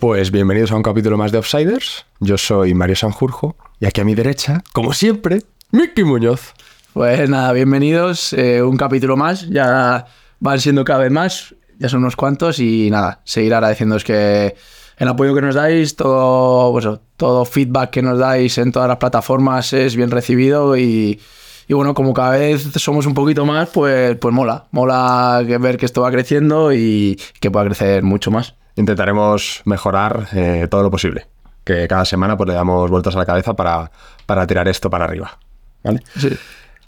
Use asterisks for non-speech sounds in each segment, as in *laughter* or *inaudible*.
Pues bienvenidos a un capítulo más de Offsiders. Yo soy Mario Sanjurjo y aquí a mi derecha, como siempre, Miki Muñoz. Pues nada, bienvenidos. eh, un capítulo más. Ya van siendo cada vez más. Ya son unos cuantos. Y nada, seguir agradeciéndoos que el apoyo que nos dais, todo, pues, todo feedback que nos dais en todas las plataformas es bien recibido. Y, y bueno, como cada vez somos un poquito más, pues, pues mola. Mola ver que esto va creciendo y que pueda crecer mucho más. Intentaremos mejorar eh, todo lo posible. Que cada semana pues, le damos vueltas a la cabeza para, para tirar esto para arriba. ¿Vale? Sí.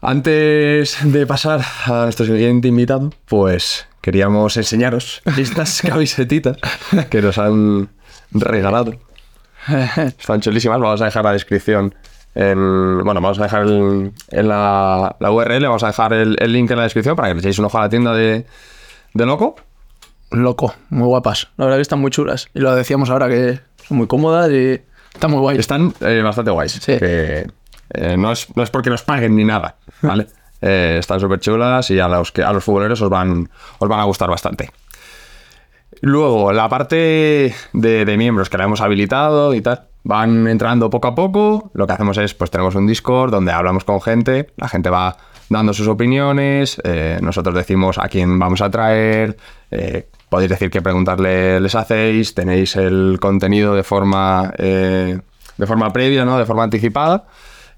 Antes de pasar a nuestro siguiente invitado, pues queríamos enseñaros *laughs* estas camisetitas que nos han regalado. *laughs* Están chulísimas. Vamos a dejar la descripción. En, bueno, vamos a dejar el- en la, la URL, vamos a dejar el, el link en la descripción para que le echéis un ojo a la tienda de, de Loco. Loco, muy guapas. La verdad que están muy chulas. Y lo decíamos ahora que son muy cómodas y están muy guays. Están eh, bastante guays. Sí. Que, eh, no, es, no es porque nos paguen ni nada, ¿vale? *laughs* Eh, están súper chulas y a los, que, a los futboleros os van, os van a gustar bastante. Luego, la parte de, de miembros que la hemos habilitado y tal, van entrando poco a poco. Lo que hacemos es, pues tenemos un Discord donde hablamos con gente, la gente va dando sus opiniones, eh, nosotros decimos a quién vamos a traer, eh, podéis decir qué preguntas le- les hacéis, tenéis el contenido de forma, eh, de forma previa, ¿no? de forma anticipada.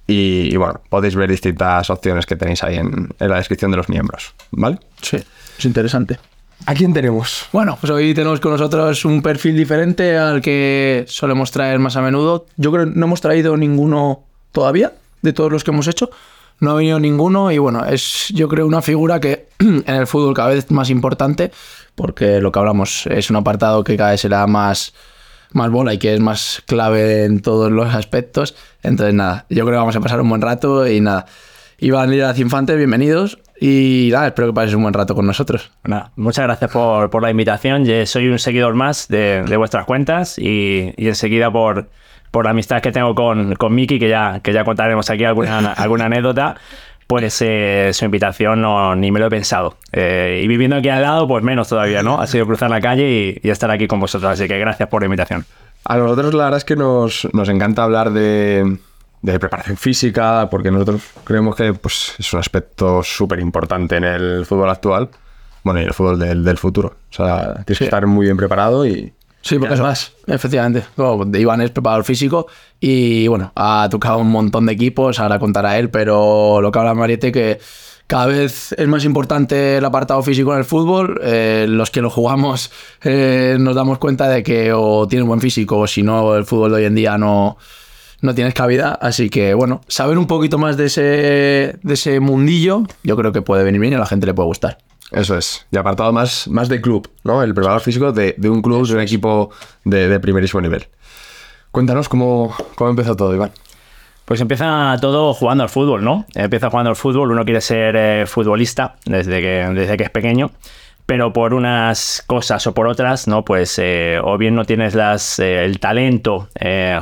Y, y bueno, podéis ver distintas opciones que tenéis ahí en, en la descripción de los miembros, ¿vale? Sí, es interesante. ¿A quién tenemos? Bueno, pues hoy tenemos con nosotros un perfil diferente al que solemos traer más a menudo. Yo creo que no hemos traído ninguno todavía, de todos los que hemos hecho. No ha venido ninguno y bueno, es yo creo una figura que *clears throat* en el fútbol cada vez más importante porque lo que hablamos es un apartado que cada vez será más, más bola y que es más clave en todos los aspectos. Entonces nada, yo creo que vamos a pasar un buen rato y nada. Iván Liraz Infante, bienvenidos y nada, espero que paséis un buen rato con nosotros. Nada, muchas gracias por, por la invitación. Yo soy un seguidor más de, de vuestras cuentas y, y enseguida por, por la amistad que tengo con, con Miki, que ya, que ya contaremos aquí alguna, *laughs* alguna anécdota, pues eh, su invitación no, ni me lo he pensado. Eh, y viviendo aquí al lado, pues menos todavía, ¿no? Ha sido cruzar la calle y, y estar aquí con vosotros. Así que gracias por la invitación. A nosotros la verdad es que nos, nos encanta hablar de, de preparación física, porque nosotros creemos que pues, es un aspecto súper importante en el fútbol actual, bueno, y el fútbol del, del futuro. O sea, tienes que estar muy bien preparado y... Sí, porque es más, efectivamente. Iván es preparador físico y bueno, ha tocado un montón de equipos, ahora contará él, pero lo que habla Mariette que cada vez es más importante el apartado físico en el fútbol. eh, los que lo jugamos *laughs* eh, nos damos cuenta de que o tienes buen físico o si no, el fútbol de hoy en día no, no tienes cabida. Así que bueno, saber un poquito más de ese, de ese mundillo, yo creo que puede venir bien y a la gente le puede gustar. Eso es. Y apartado más, más de club, ¿no? El preparador físico de, de un club, de un equipo de, de primerísimo nivel. Cuéntanos cómo, cómo empezó todo, Iván. Pues empieza todo jugando al fútbol, ¿no? Empieza jugando al fútbol, uno quiere ser eh, futbolista desde que, desde que es pequeño, pero por unas cosas o por otras, ¿no? Pues eh, o bien no tienes las, eh, el talento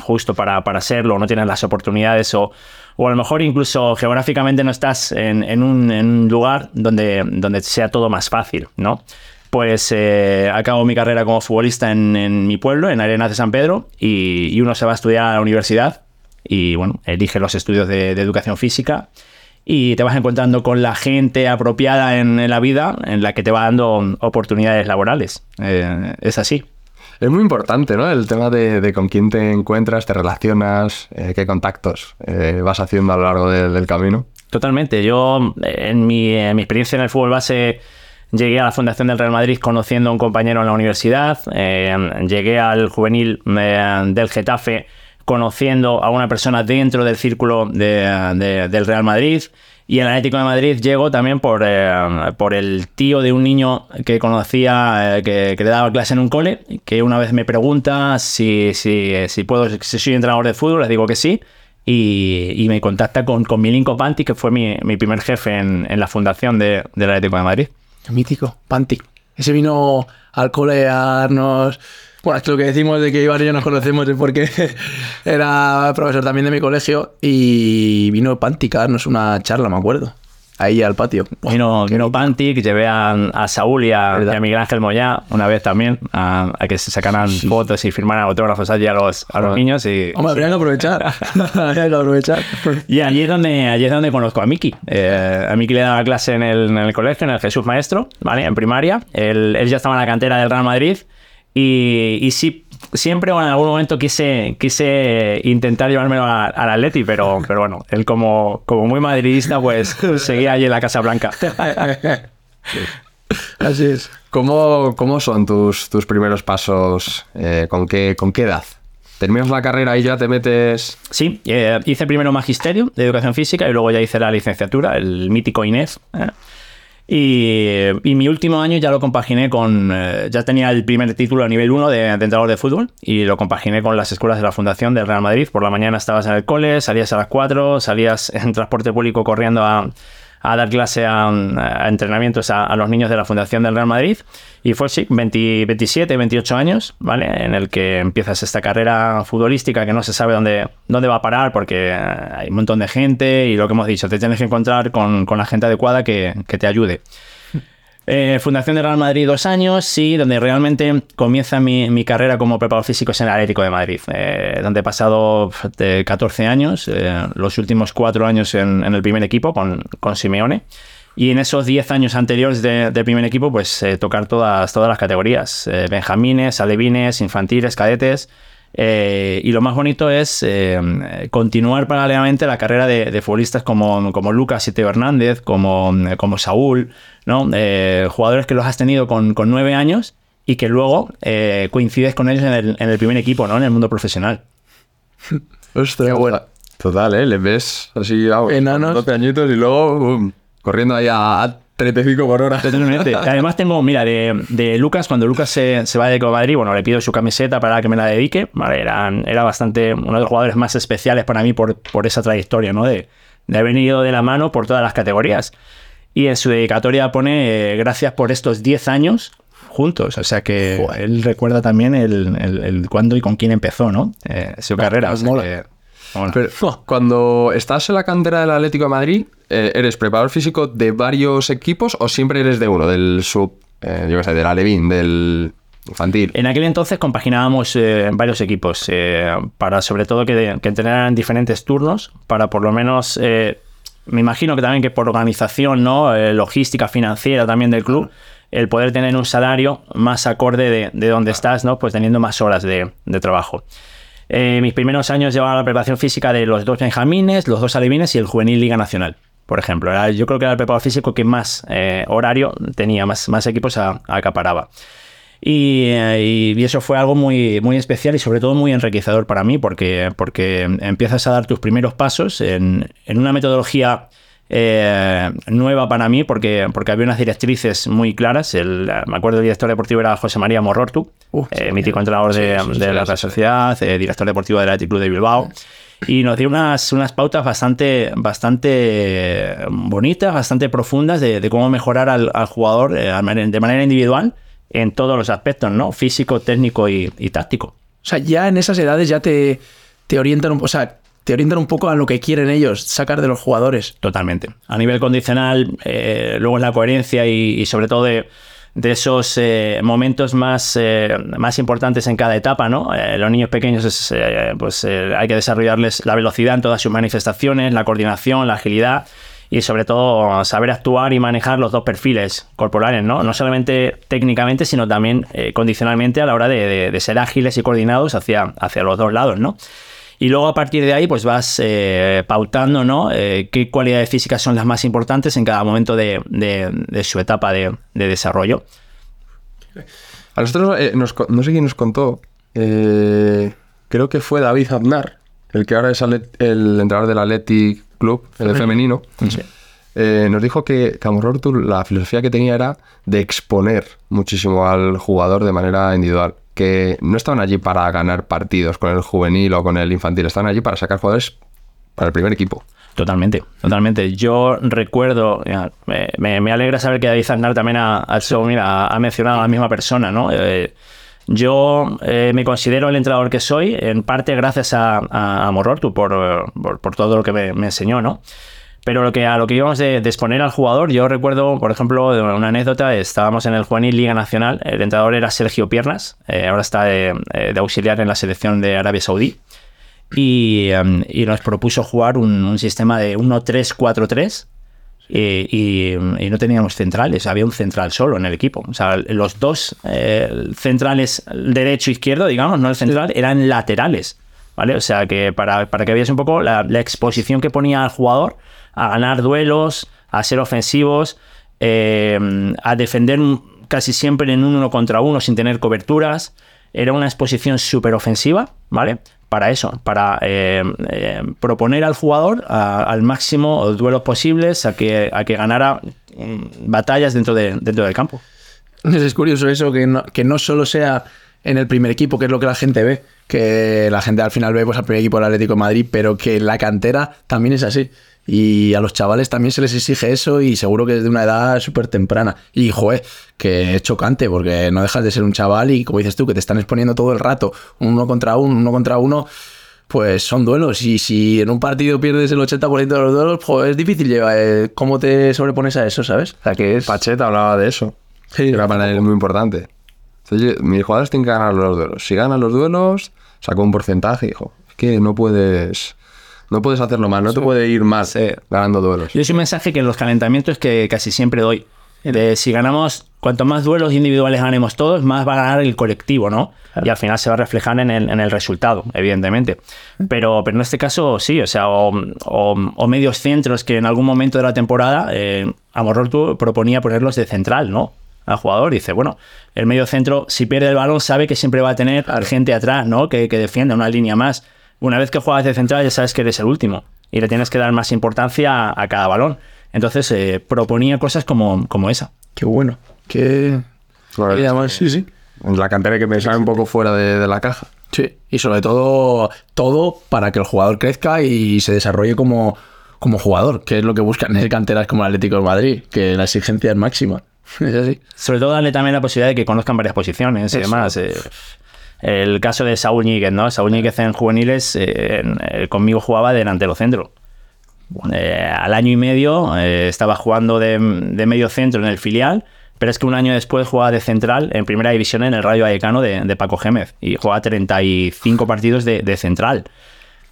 justo para, para serlo, o no tienes las oportunidades, o, o a lo mejor incluso geográficamente no estás en, un, lugar donde, donde sea todo más fácil, ¿no? pues eh, acabo mi carrera como futbolista en, mi pueblo, en Arenas de San Pedro, y, y uno se va a estudiar a la universidad y, bueno, elige los estudios de, de educación física y te vas encontrando con la gente apropiada en, en la vida en la que te va dando oportunidades laborales. Eh, es así. Es muy importante, ¿no? El tema de, con quién te encuentras, te relacionas, eh, qué contactos eh, vas haciendo a lo largo de- del camino. Totalmente. Yo, en mi, en mi experiencia en el fútbol base, llegué a la Fundación del Real Madrid conociendo a un compañero en la universidad. eh, llegué al juvenil del Getafe conociendo a una persona dentro del círculo de- de- del Real Madrid. Y el Atlético de Madrid llego también por, eh, por el tío de un niño que conocía, eh, que, que le daba clase en un cole, que una vez me pregunta si, si, si puedo, si soy entrenador de fútbol, les digo que sí. Y, y me contacta con, con Milinko Panti, que fue mi, mi primer jefe en, en la fundación de, del Atlético de Madrid. Mítico, Pantic. Ese vino al cole a darnos. Bueno, es que lo que decimos de que Iván y yo nos conocemos es porque *laughs* era profesor también de mi colegio y vino Pantic a darnos una charla, me acuerdo. Ahí al patio. Vino, vino Pantic, llevé a, a Saúl y a, y a Miguel Ángel Moyá una vez también a, a que se sacaran fotos y firmaran autógrafos allí a los, a los niños. Y, Hombre, habría que aprovechar. *laughs* *laughs* habría que aprovechar. y allí es donde, allí es donde conozco a Miki. Eh, a Miki le daba clase en el, en el colegio, en el Jesús Maestro, ¿vale? En primaria. Él, él ya estaba en la cantera del Real Madrid. Y, y sí, siempre o en algún momento quise, quise intentar llevármelo a- al Atleti, pero, *laughs* pero bueno, él como, como muy madridista, pues *laughs* seguía allí en la Casa Blanca. *laughs* Así es. ¿Cómo, cómo son tus, tus primeros pasos? Eh, ¿con, qué, ¿Con qué edad? ¿Terminas la carrera y ya te metes...? Sí, eh, hice primero magisterio de educación física y luego ya hice la licenciatura, el mítico INEF. ¿eh? Y, y mi último año ya lo compaginé con. eh, ya tenía el primer título a nivel 1 de, de entrenador de fútbol y lo compaginé con las escuelas de la Fundación del Real Madrid. Por la mañana estabas en el cole, salías a las 4, salías en transporte público corriendo a, a dar clase a, a entrenamientos a, a los niños de la Fundación del Real Madrid. Y fue, sí, 20 27, 28 años, ¿vale? En el que empiezas esta carrera futbolística que no se sabe dónde, dónde va a parar porque eh, hay un montón de gente y lo que hemos dicho, te tienes que encontrar con, con la gente adecuada que, que te ayude. Eh, Fundación de Real Madrid dos años, sí, donde realmente comienza mi, mi carrera como preparador físico es en el Atlético de Madrid, eh, donde he pasado de 14 años, eh, los últimos cuatro años en, en el primer equipo con, con Simeone. Y en esos 10 años anteriores de- del primer equipo, pues eh, tocar todas, todas las categorías, eh, benjamines, alevines, infantiles, cadetes. Eh, y lo más bonito es eh, continuar paralelamente la carrera de, de futbolistas como, como Lucas y Teo Hernández, como, como Saúl, ¿no? Eh, jugadores que los has tenido con, con nueve años y que luego eh, coincides con ellos en el, en el primer equipo, ¿no? En el mundo profesional. *laughs* Ostras, bueno. Total, ¿eh? Le ves así, vamos, Enanos. 12 añitos y luego corriendo ahí a, a 35 por hora. *laughs* Además tengo, mira, de, de Lucas, cuando Lucas se, se va de Madrid, bueno, le pido su camiseta para que me la dedique. Vale, era, era bastante uno de los jugadores más especiales para mí por, por esa trayectoria, ¿no? De, de haber ido de la mano por todas las categorías. Y en su dedicatoria pone eh, gracias por estos 10 años juntos. O sea que él recuerda también el, el, el cuándo y con quién empezó, ¿no? Eh, su carrera. O sea mola. que, Pero cuando estás en la cantera del Atlético de Madrid, eh, ¿eres preparador físico de varios equipos o siempre eres de uno? Del sub, eh, yo qué sé, del Alevín, del infantil. En aquel entonces compaginábamos eh, varios equipos eh, para sobre todo que, que entrenaran diferentes turnos para por lo menos eh, me imagino que también que por organización no logística financiera también del club el poder tener un salario más acorde de, de donde estás no pues teniendo más horas de, de trabajo Eh, mis primeros años llevaba la preparación física de los dos benjamines los dos alevines y el juvenil liga nacional por ejemplo. Era- yo creo que era el preparador físico que más eh, horario tenía más, equipos acaparaba. Y, eh, y- eso fue algo muy, especial y sobre todo muy enriquecedor para mí porque, porque empiezas a dar tus primeros pasos en una metodología eh, nueva para mí porque, porque había unas directrices muy claras. El, me acuerdo el director deportivo era José María Morortu, Uh, eh, mítico entrenador de, de la Real Sociedad, eh, director deportivo del Athletic Club de Bilbao. Y nos dio unas, unas pautas bastante, bastante bonitas, bastante profundas de, de cómo mejorar al, al jugador eh, de manera individual en todos los aspectos, ¿no? Físico, técnico y, y táctico. O sea, ya en esas edades ya te, te orientan un o sea, te orientan un poco a lo que quieren ellos sacar de los jugadores. Totalmente. A nivel condicional, eh, luego es la coherencia y, sobre todo de, esos eh, momentos más, eh, más importantes en cada etapa, ¿no? Eh, los niños pequeños, es, pues hay que desarrollarles la velocidad en todas sus manifestaciones, la coordinación, la agilidad y sobre todo saber actuar y manejar los dos perfiles corporales, ¿no? No solamente técnicamente, sino también condicionalmente a la hora de, de- de ser ágiles y coordinados hacia, hacia los dos lados, ¿no? Y luego a partir de ahí, pues vas eh, pautando, ¿no? Eh, qué cualidades físicas son las más importantes en cada momento de, de- de su etapa de, de desarrollo. A nosotros, eh, nos no sé quién nos contó, eh, creo que fue David Aznar, el que ahora es el entrenador del Athletic Club, el femenino. Eh, nos dijo que Camorro Tour, la filosofía que tenía era de exponer muchísimo al jugador de manera individual. Que no estaban allí para ganar partidos con el juvenil o con el infantil, estaban allí para sacar jugadores para el primer equipo. Totalmente, totalmente. Yo recuerdo, me, me- alegra saber que David Aznar también ha, ha, ha mencionado a la misma persona, ¿no? Eh, yo eh, me considero el entrenador que soy, en parte gracias a, a, Morortu por, eh, por, por todo lo que me, me enseñó, ¿no? Pero lo que, a lo que íbamos de, de exponer al jugador, yo recuerdo, por ejemplo, una anécdota, estábamos en el Juvenil Liga Nacional, el entrenador era Sergio Piernas, eh, ahora está de, eh, de auxiliar en la selección de Arabia Saudí, y, em, y nos propuso jugar un, un sistema de 1-3-4-3 y, y- y no teníamos centrales, había un central solo en el equipo. O sea, los dos eh, centrales, derecho e izquierdo, digamos, no el central, eran laterales. ¿Vale? O sea, que para, para que veáis un poco la, exposición que ponía al jugador a ganar duelos, a ser ofensivos, eh, a defender casi siempre en un uno contra uno sin tener coberturas. Era una exposición súper ofensiva, ¿vale? Para eso, para eh, eh, proponer al jugador al máximo duelos posibles, a que, a que ganara mm, batallas dentro, de, dentro del campo. Es curioso eso, que no, que no solo sea en el primer equipo, que es lo que la gente ve, que la gente al final ve pues, al primer equipo del Atlético de Madrid, pero que en la cantera también es así. Y a los chavales también se les exige eso y seguro que desde una edad súper temprana. Y, joder, que es chocante porque no dejas de ser un chaval y, como dices tú, que te están exponiendo todo el rato, uno contra uno, uno contra uno, pues son duelos. Y si en un partido pierdes el 80% de los duelos, joder, es difícil llevar. eh, ¿Cómo te sobrepones a eso, sabes? O sea, que es... Pacheta hablaba de eso. Sí, Era para él muy importante. Entonces, yo- mis jugadores tienen que ganar los duelos. Si ganan los duelos, sacó un porcentaje y dijo, es que no puedes, no puedes hacerlo mal, no te puede ir más ganando duelos. Yo es un mensaje que en los calentamientos que casi siempre doy. De si ganamos, cuanto más duelos individuales ganemos todos, más va a ganar el colectivo, ¿no? Y al final se va a reflejar en el, en el resultado, evidentemente. Pero, pero en este caso sí, o sea, o, o- o medios centros que en algún momento de la temporada eh, Amorortu proponía ponerlos de central, ¿no? Al jugador dice, bueno, el medio centro, si pierde el balón, sabe que siempre va a tener gente atrás, ¿no? Que, que defienda una línea más. Una vez que juegas de central, ya sabes que eres el último y le tienes que dar más importancia a, a cada balón. Entonces eh, proponía cosas como, como esa. Qué bueno. Qué... Bueno, y además, sí, sí. La cantera que pensar un poco fuera de, de la caja. Sí. Y sobre todo, todo para que el jugador crezca y se desarrolle como, como jugador, que es lo que buscan en canteras como el Atlético de Madrid, que la exigencia es máxima. *laughs* Es así. Sobre todo darle también la posibilidad de que conozcan varias posiciones y Eso. demás. eh. el caso de Saúl Ñíguez, ¿no? Saúl Ñíguez en juveniles eh, en- eh, conmigo jugaba de delantero centro. Eh, al año y medio eh, estaba jugando de, de medio centro en el filial, pero es que un año después jugaba de central en primera división en el Rayo Vallecano de, de Paco Gémez y jugaba 35 partidos de, de central.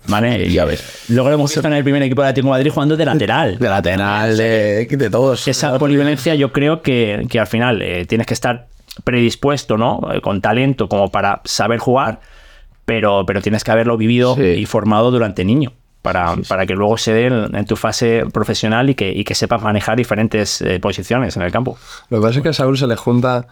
¿Vale? Ya ves. Luego lo hemos visto en el primer equipo de Atlético de Madrid jugando de lateral. De lateral, de, de todos. Esa polivalencia yo creo que, que al final eh, tienes que estar predispuesto, ¿no? Eh, Con talento como para saber jugar, pero, pero tienes que haberlo vivido Sí. y formado durante niño. Para, para que luego se dé en, en tu fase profesional y que, y que sepas manejar diferentes eh, posiciones en el campo. Lo que pasa es que a Saúl se le junta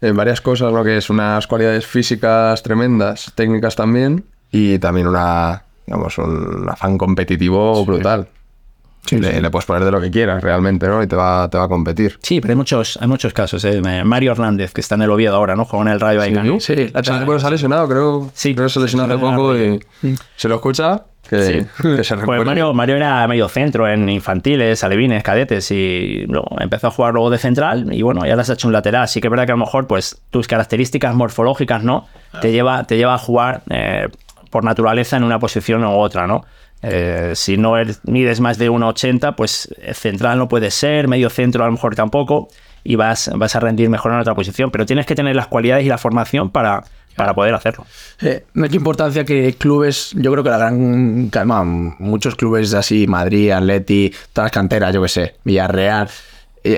en varias cosas, lo que es unas cualidades físicas tremendas, técnicas también, y también una, digamos, un afán competitivo brutal. le, le puedes poner de lo que quieras realmente, ¿no? Y te va, te va a competir. Sí, pero hay muchos, hay muchos casos. ¿eh? Mario Hernández, que está en el Oviedo ahora, ¿no? Juega en el Rayo Vallecano. Sí, O sea, lateral. bueno, se ha lesionado, creo. Sí. creo que se lesionó hace poco y se lo escucha que, Sí. *laughs* que se Pues. Mario, Mario era medio centro en infantiles, alevines, cadetes y luego empezó a jugar luego de central y bueno, ya las ha hecho un lateral. Así que es verdad que a lo mejor pues tus características morfológicas, ¿no? Te lleva, te lleva a jugar eh, por naturaleza en una posición u otra, ¿no? Eh, si no eres- mides más de 1,80, pues eh, central no puede ser, medio centro a lo mejor tampoco. y vas, vas a rendir mejor en otra posición. Pero tienes que tener las cualidades y la formación para, para poder hacerlo. Eh, no hay que importancia que clubes, yo creo que la gran, calma, muchos clubes así, Madrid, Atleti, todas las canteras, yo que sé, Villarreal, eh,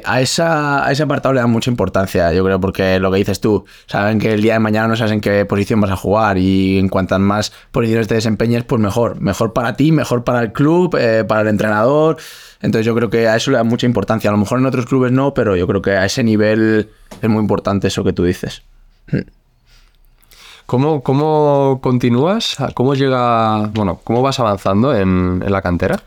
a, esa, a ese apartado le dan mucha importancia, yo creo, porque lo que dices tú, saben que el día de mañana no sabes en qué posición vas a jugar y en cuantas más posiciones te desempeñes, pues mejor. Mejor para ti, mejor para el club, eh, para el entrenador. Entonces yo creo que a eso le da mucha importancia. A lo mejor en otros clubes no, pero yo creo que a ese nivel es muy importante eso que tú dices. *clears throat* ¿Cómo, ¿Cómo continúas? ¿Cómo llega, bueno, cómo vas avanzando en, en la cantera?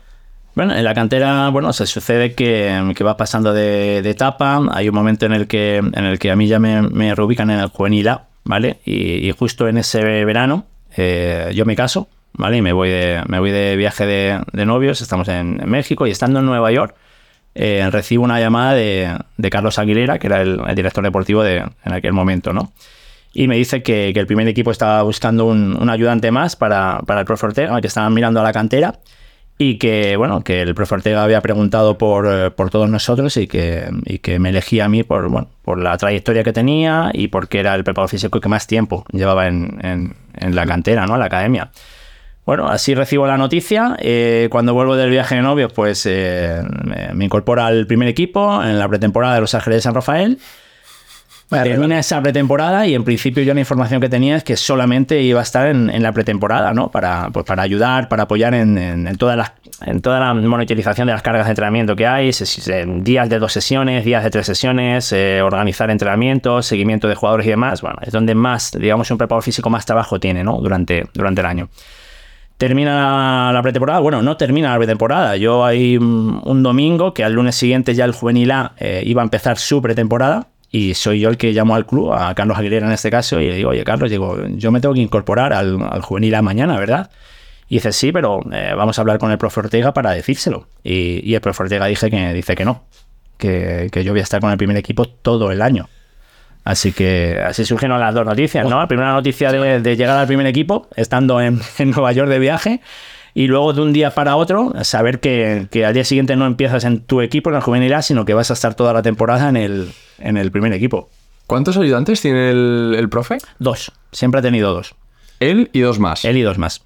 Bueno, en la cantera, bueno, se sucede que, que vas pasando de, de, etapa. Hay un momento en el que, en el que a mí ya me, me reubican en el juvenil A, ¿vale? Y, y justo en ese verano eh, yo me caso, ¿vale? Y me voy de, me voy de viaje de, de novios, estamos en, en, México y estando en Nueva York, eh, recibo una llamada de, de, Carlos Aguilera, que era el, el director deportivo de, en aquel momento, ¿no? y me dice que, que, el primer equipo estaba buscando un, un ayudante más para, para el profe Ortega, que estaban mirando a la cantera y que, bueno, que el profe Ortega había preguntado por, eh, por todos nosotros y que, y que me elegía a mí por, bueno, por la trayectoria que tenía y porque era el preparador físico que más tiempo llevaba en, en, la cantera, ¿no? En la academia. Bueno, así recibo la noticia. Eh, cuando vuelvo del viaje de novios, pues eh, me incorpora al primer equipo en la pretemporada de Los Ángeles de San Rafael. Termina esa pretemporada y en principio yo la información que tenía es que solamente iba a estar en, en la pretemporada, ¿no? Para, pues para ayudar, para apoyar en, en, en, todas las, en toda la monitorización de las cargas de entrenamiento que hay, días de dos sesiones, días de tres sesiones, eh, organizar entrenamientos, seguimiento de jugadores y demás. Bueno, es donde más, digamos, un preparador físico más trabajo tiene, ¿no? Durante, durante el año. Termina la pretemporada, bueno, no termina la pretemporada. Yo hay un, un domingo que al lunes siguiente ya el juvenil A eh, iba a empezar su pretemporada y soy yo el que llamo al club, a Carlos Aguilera en este caso, y le digo, oye, Carlos, digo, yo me tengo que incorporar al, al juvenil a mañana, ¿verdad? Y dice, sí, pero eh, vamos a hablar con el profe Ortega para decírselo. Y, y el profe Ortega dice que, dice que no, que, que, yo voy a estar con el primer equipo todo el año. Así que así surgieron las dos noticias, ¿no? La primera noticia de, de llegar al primer equipo, estando en, en Nueva York de viaje, y luego de un día para otro saber que, que, al día siguiente no empiezas en tu equipo, en el juvenil A, sino que vas a estar toda la temporada en el, en el primer equipo. ¿Cuántos ayudantes tiene el, el profe? Dos. Siempre ha tenido dos. Él y dos más. Él y dos más.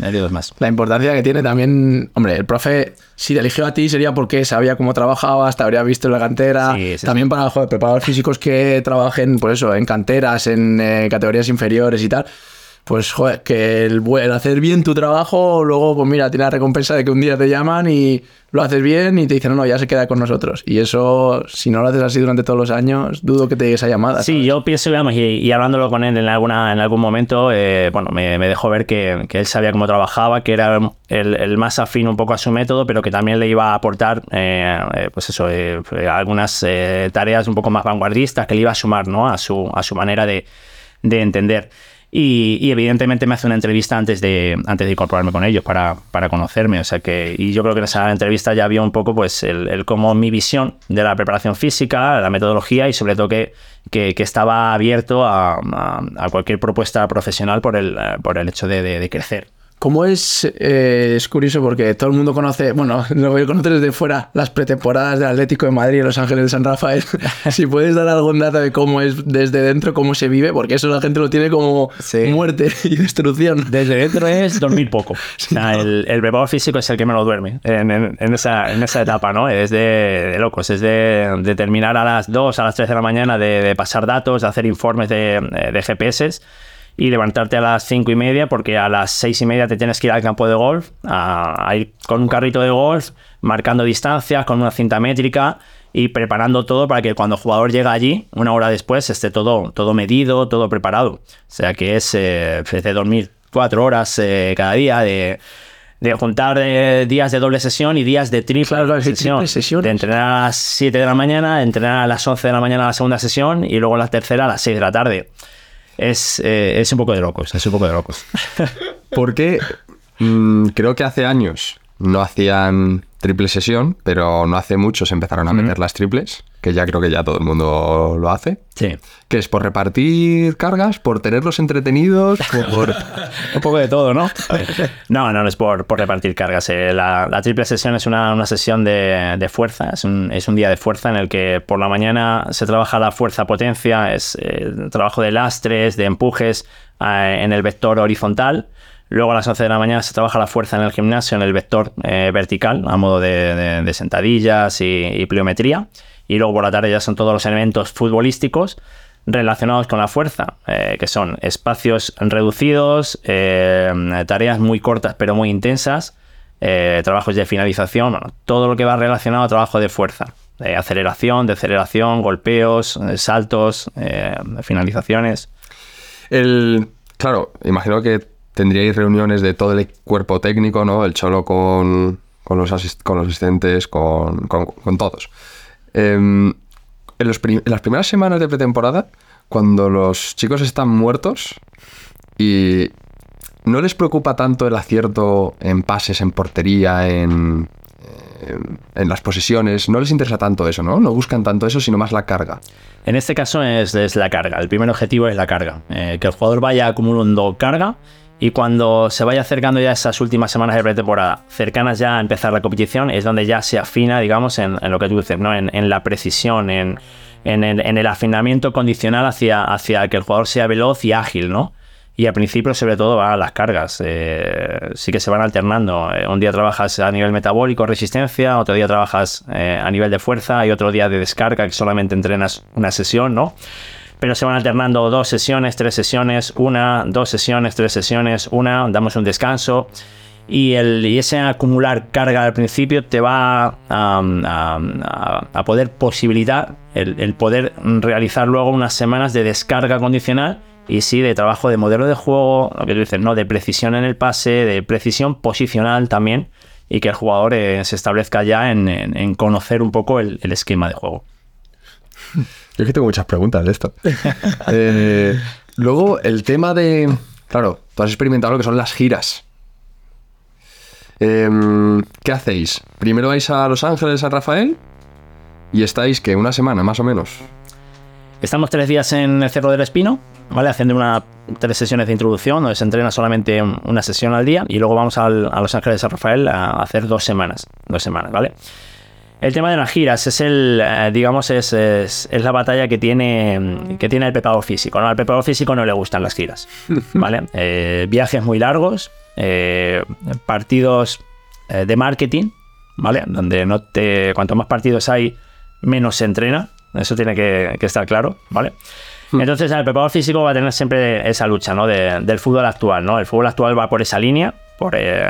Él y dos más. La importancia que tiene también, hombre, el profe, si te eligió a ti sería porque sabía cómo trabajabas, te habría visto en la cantera. Sí, sí, también sí. para joder, preparadores físicos que trabajen, pues eso, en canteras, en eh, categorías inferiores y tal pues joder, que el, el, hacer bien tu trabajo, luego, pues mira, tiene la recompensa de que un día te llaman y lo haces bien y te dicen, no, no, ya se queda con nosotros. Y eso, si no lo haces así durante todos los años, dudo que te llegue esa llamada. Sí, ¿sabes? yo pienso, digamos, y, y, hablándolo con él en, alguna, en algún momento, eh, bueno, me, me, dejó ver que, que, él sabía cómo trabajaba, que era el, el, más afín un poco a su método, pero que también le iba a aportar, eh, eh, pues eso, eh, algunas tareas un poco más vanguardistas que le iba a sumar, ¿no? A su, a su manera de, de entender. Y, y, evidentemente me hace una entrevista antes de, antes de incorporarme con ellos para, para, conocerme. O sea que, y yo creo que en esa entrevista ya vio un poco pues el, cómo mi visión de la preparación física, la metodología y sobre todo que, que, estaba abierto a, a, cualquier propuesta profesional por el, por el hecho de crecer. ¿Cómo es? Eh, es curioso porque todo el mundo conoce, bueno, *laughs* lo que conoce desde fuera, las pretemporadas del Atlético de Madrid y Los Ángeles de San Rafael. *laughs* si puedes dar algún dato de cómo es desde dentro, cómo se vive, porque eso la gente lo tiene como sí. muerte y destrucción. Desde dentro es *laughs* dormir poco. Sí, o sea, no. el, el, preparador físico es el que me lo duerme en, en, en, esa, en esa etapa, ¿no? Es de, de locos, es de, de, terminar a las 2, a las 3 de la mañana, de, de pasar datos, de hacer informes de, de GPS y levantarte a las cinco y media porque a las seis y media te tienes que ir al campo de golf a, a, ir con un carrito de golf marcando distancias con una cinta métrica y preparando todo para que cuando el jugador llega allí una hora después esté todo, todo medido, todo preparado. O sea que es eh, de dormir cuatro horas eh, cada día, de, de juntar eh, días de doble sesión y días de triple, claro, sesión. Triple de entrenar a las 7 de la mañana, entrenar a las 11 de la mañana la segunda sesión y luego la tercera a las 6 de la tarde es, eh, es un poco de locos, es un poco de locos. *laughs* Porque mmm, creo que hace años no hacían triple sesión, pero no hace mucho se empezaron a meter las triples, que ya creo que ya todo el mundo lo hace. Sí. Que es por repartir cargas, por tenerlos entretenidos, por... *laughs* Un poco de todo, ¿no? No, no, no es por, por repartir cargas. eh. La, la triple sesión es una, una sesión de, de fuerza, es un, es un día de fuerza en el que por la mañana se trabaja la fuerza-potencia, es eh, trabajo de lastres, de empujes eh, en el vector horizontal. Luego a las 11 de la mañana se trabaja la fuerza en el gimnasio en el vector eh, vertical, a modo de, sentadillas y, pliometría. Y luego por la tarde ya son todos los elementos futbolísticos relacionados con la fuerza, eh, que son espacios reducidos, eh, tareas muy cortas pero muy intensas, trabajos de finalización, bueno, todo lo que va relacionado a trabajo de fuerza, aceleración, deceleración, golpeos, saltos, finalizaciones. El, claro, imagino que tendríais reuniones de todo el cuerpo técnico, ¿no? El cholo con, con, los, asistentes, con, con- todos. Em, en, las primeras semanas de pretemporada, cuando los chicos están muertos y no les preocupa tanto el acierto en pases, en portería, en, en, en las posesiones, no les interesa tanto eso, ¿no? No buscan tanto eso, sino más la carga. En este caso es, es la carga. El primer objetivo es la carga. Eh, que el jugador vaya acumulando carga y cuando se vaya acercando ya esas últimas semanas de pretemporada, cercanas ya a empezar la competición, es donde ya se afina, digamos, en, lo que tú dices, ¿no? En, la precisión, en, en el, en el afinamiento condicional hacia, hacia que el jugador sea veloz y ágil, ¿no? Y al principio, sobre todo, van a las cargas. Eh, sí que se van alternando. Eh, un día trabajas a nivel metabólico, resistencia, otro día trabajas eh, a nivel de fuerza y otro día de descarga, que solamente entrenas una sesión, ¿no? Pero se van alternando dos sesiones, tres sesiones, una, dos sesiones, tres sesiones, una, damos un descanso. Y, el, y ese acumular carga al principio te va a, poder posibilitar el, poder realizar luego unas semanas de descarga condicional y sí de trabajo de modelo de juego, lo que tú dices, ¿no? De precisión en el pase, de precisión posicional también, y que el jugador eh, se establezca ya en, conocer un poco el esquema de juego. *laughs* Yo es que tengo muchas preguntas de esto. *laughs* Eh, luego, el tema de. Claro, tú has experimentado lo que son las giras. Em, ¿Qué hacéis? Primero vais a Los Ángeles, San Rafael, y estáis, que Una semana, más o menos. Estamos tres días en el Cerro del Espino, ¿vale? Haciendo una, tres sesiones de introducción, donde se entrena solamente una sesión al día, y luego vamos al- a Los Ángeles de San Rafael a hacer dos semanas, dos semanas, ¿vale? El tema de las giras es el, eh, digamos, es, es- es la batalla que tiene, que tiene el preparador físico, ¿no? Al preparador físico no le gustan las giras, *laughs* ¿vale? Eh, viajes muy largos, eh, partidos de marketing, ¿vale? Donde no te, cuanto más partidos hay, menos se entrena. Eso tiene que, que estar claro, ¿vale? Entonces, el preparador físico va a tener siempre esa lucha, ¿no? De- del fútbol actual, ¿no? El fútbol actual va por esa línea, por, eh,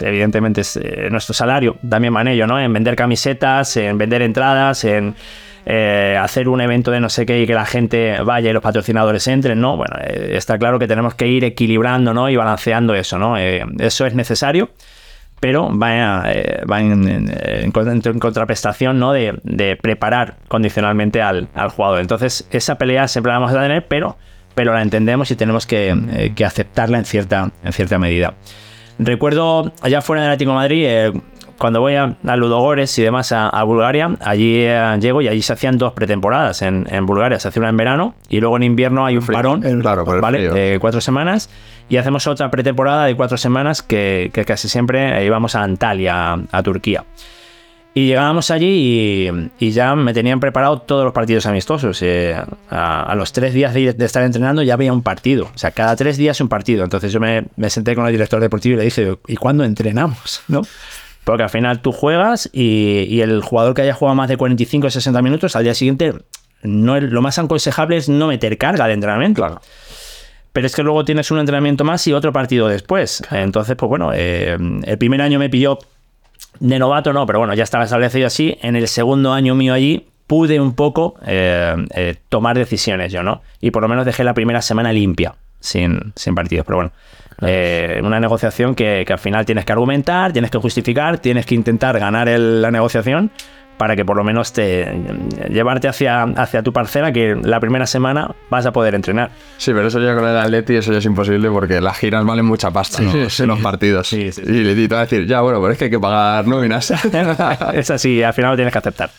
evidentemente eh, nuestro salario también va en ello, ¿no? En vender camisetas, en vender entradas, en eh, hacer un evento de no sé qué y que la gente vaya y los patrocinadores entren, ¿no? Bueno, eh, está claro que tenemos que ir equilibrando, ¿no? Y balanceando eso, ¿no? Eso es necesario pero va, en, en- en contra- en contraprestación ¿no? de, preparar condicionalmente al, jugador. Entonces, esa pelea siempre la vamos a tener, pero, pero la entendemos y tenemos que, que aceptarla en cierta, en cierta medida. Recuerdo allá fuera del Atlético de Madrid, eh, cuando voy a, a Ludogores y demás a, a Bulgaria, allí eh, llego y allí se hacían dos pretemporadas en, en Bulgaria. Se hace una en verano y luego en invierno hay un parón Claro, ¿vale? de cuatro semanas y hacemos otra pretemporada de cuatro semanas que, que casi siempre íbamos a Antalya, a, a Turquía. Y llegábamos allí y, y ya me tenían preparado todos los partidos amistosos. Eh, a, a los tres días de, de estar entrenando ya había un partido. O sea, cada tres días un partido. Entonces yo me, me senté con el director deportivo y le dije, ¿y cuándo entrenamos? *laughs* ¿No? Porque al final tú juegas y, y el jugador que haya jugado más de 45 o 60 minutos, al día siguiente, no, es- lo más aconsejable es no meter carga de entrenamiento. Claro. Pero es que luego tienes un entrenamiento más y otro partido después. Entonces, pues bueno, eh, el primer año me pilló de novato, no, pero bueno, ya estaba establecido así. En el segundo año mío allí pude un poco eh, eh, tomar decisiones yo, ¿no? Y por lo menos dejé la primera semana limpia, sin, sin partidos. Pero bueno, eh, una negociación que, que al final tienes que argumentar, tienes que justificar, tienes que intentar ganar el- la negociación. Para que por lo menos te llevarte hacia, hacia tu parcela que la primera semana vas a poder entrenar. Sí, pero eso ya con el Atleti, eso ya es imposible porque las giras valen mucha pasta, ¿no? Sí, sí. En los partidos. Sí, sí. Y le te va a decir, ya, bueno, pero es que hay que pagar nóminas. *laughs* es así, al final lo tienes que aceptar.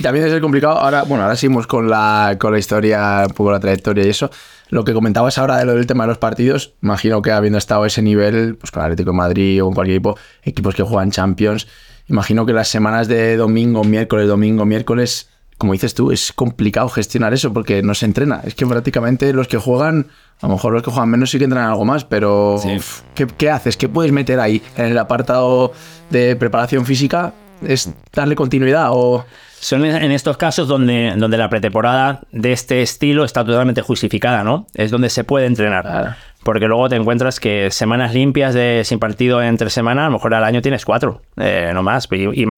También es complicado. Ahora, bueno, ahora seguimos con la, con la historia, un poco la trayectoria y eso. Lo que comentabas ahora de lo del tema de los partidos, imagino que habiendo estado a ese nivel, pues con Atlético de Madrid o con cualquier equipo, equipos que juegan Champions, imagino que las semanas de domingo, miércoles, domingo, miércoles, como dices tú, es complicado gestionar eso porque no se entrena. Es que prácticamente los que juegan, a lo mejor los que juegan menos sí que entrenan algo más, pero uf, ¿qué, qué haces? ¿Qué puedes meter ahí en el apartado de preparación física? ¿Es darle continuidad o...? Son en estos casos donde, donde la pretemporada de este estilo está totalmente justificada, ¿no? Es donde se puede entrenar. Claro. Porque luego te encuentras que semanas limpias de sin partido entre semana, a lo mejor al año tienes cuatro, eh, no más. Y, y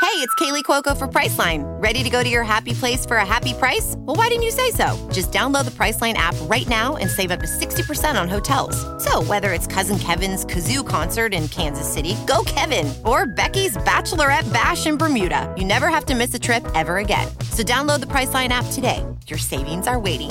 Hey, it's Kaylee Cuoco for Priceline. Ready to go to your happy place for a happy price? Well, why didn't you say so? Just download the Priceline app right now and save up to 60% on hotels. So, whether it's Cousin Kevin's Kazoo concert in Kansas City, go Kevin, or Becky's Bachelorette Bash in Bermuda, you never have to miss a trip ever again. So, download the Priceline app today. Your savings are waiting.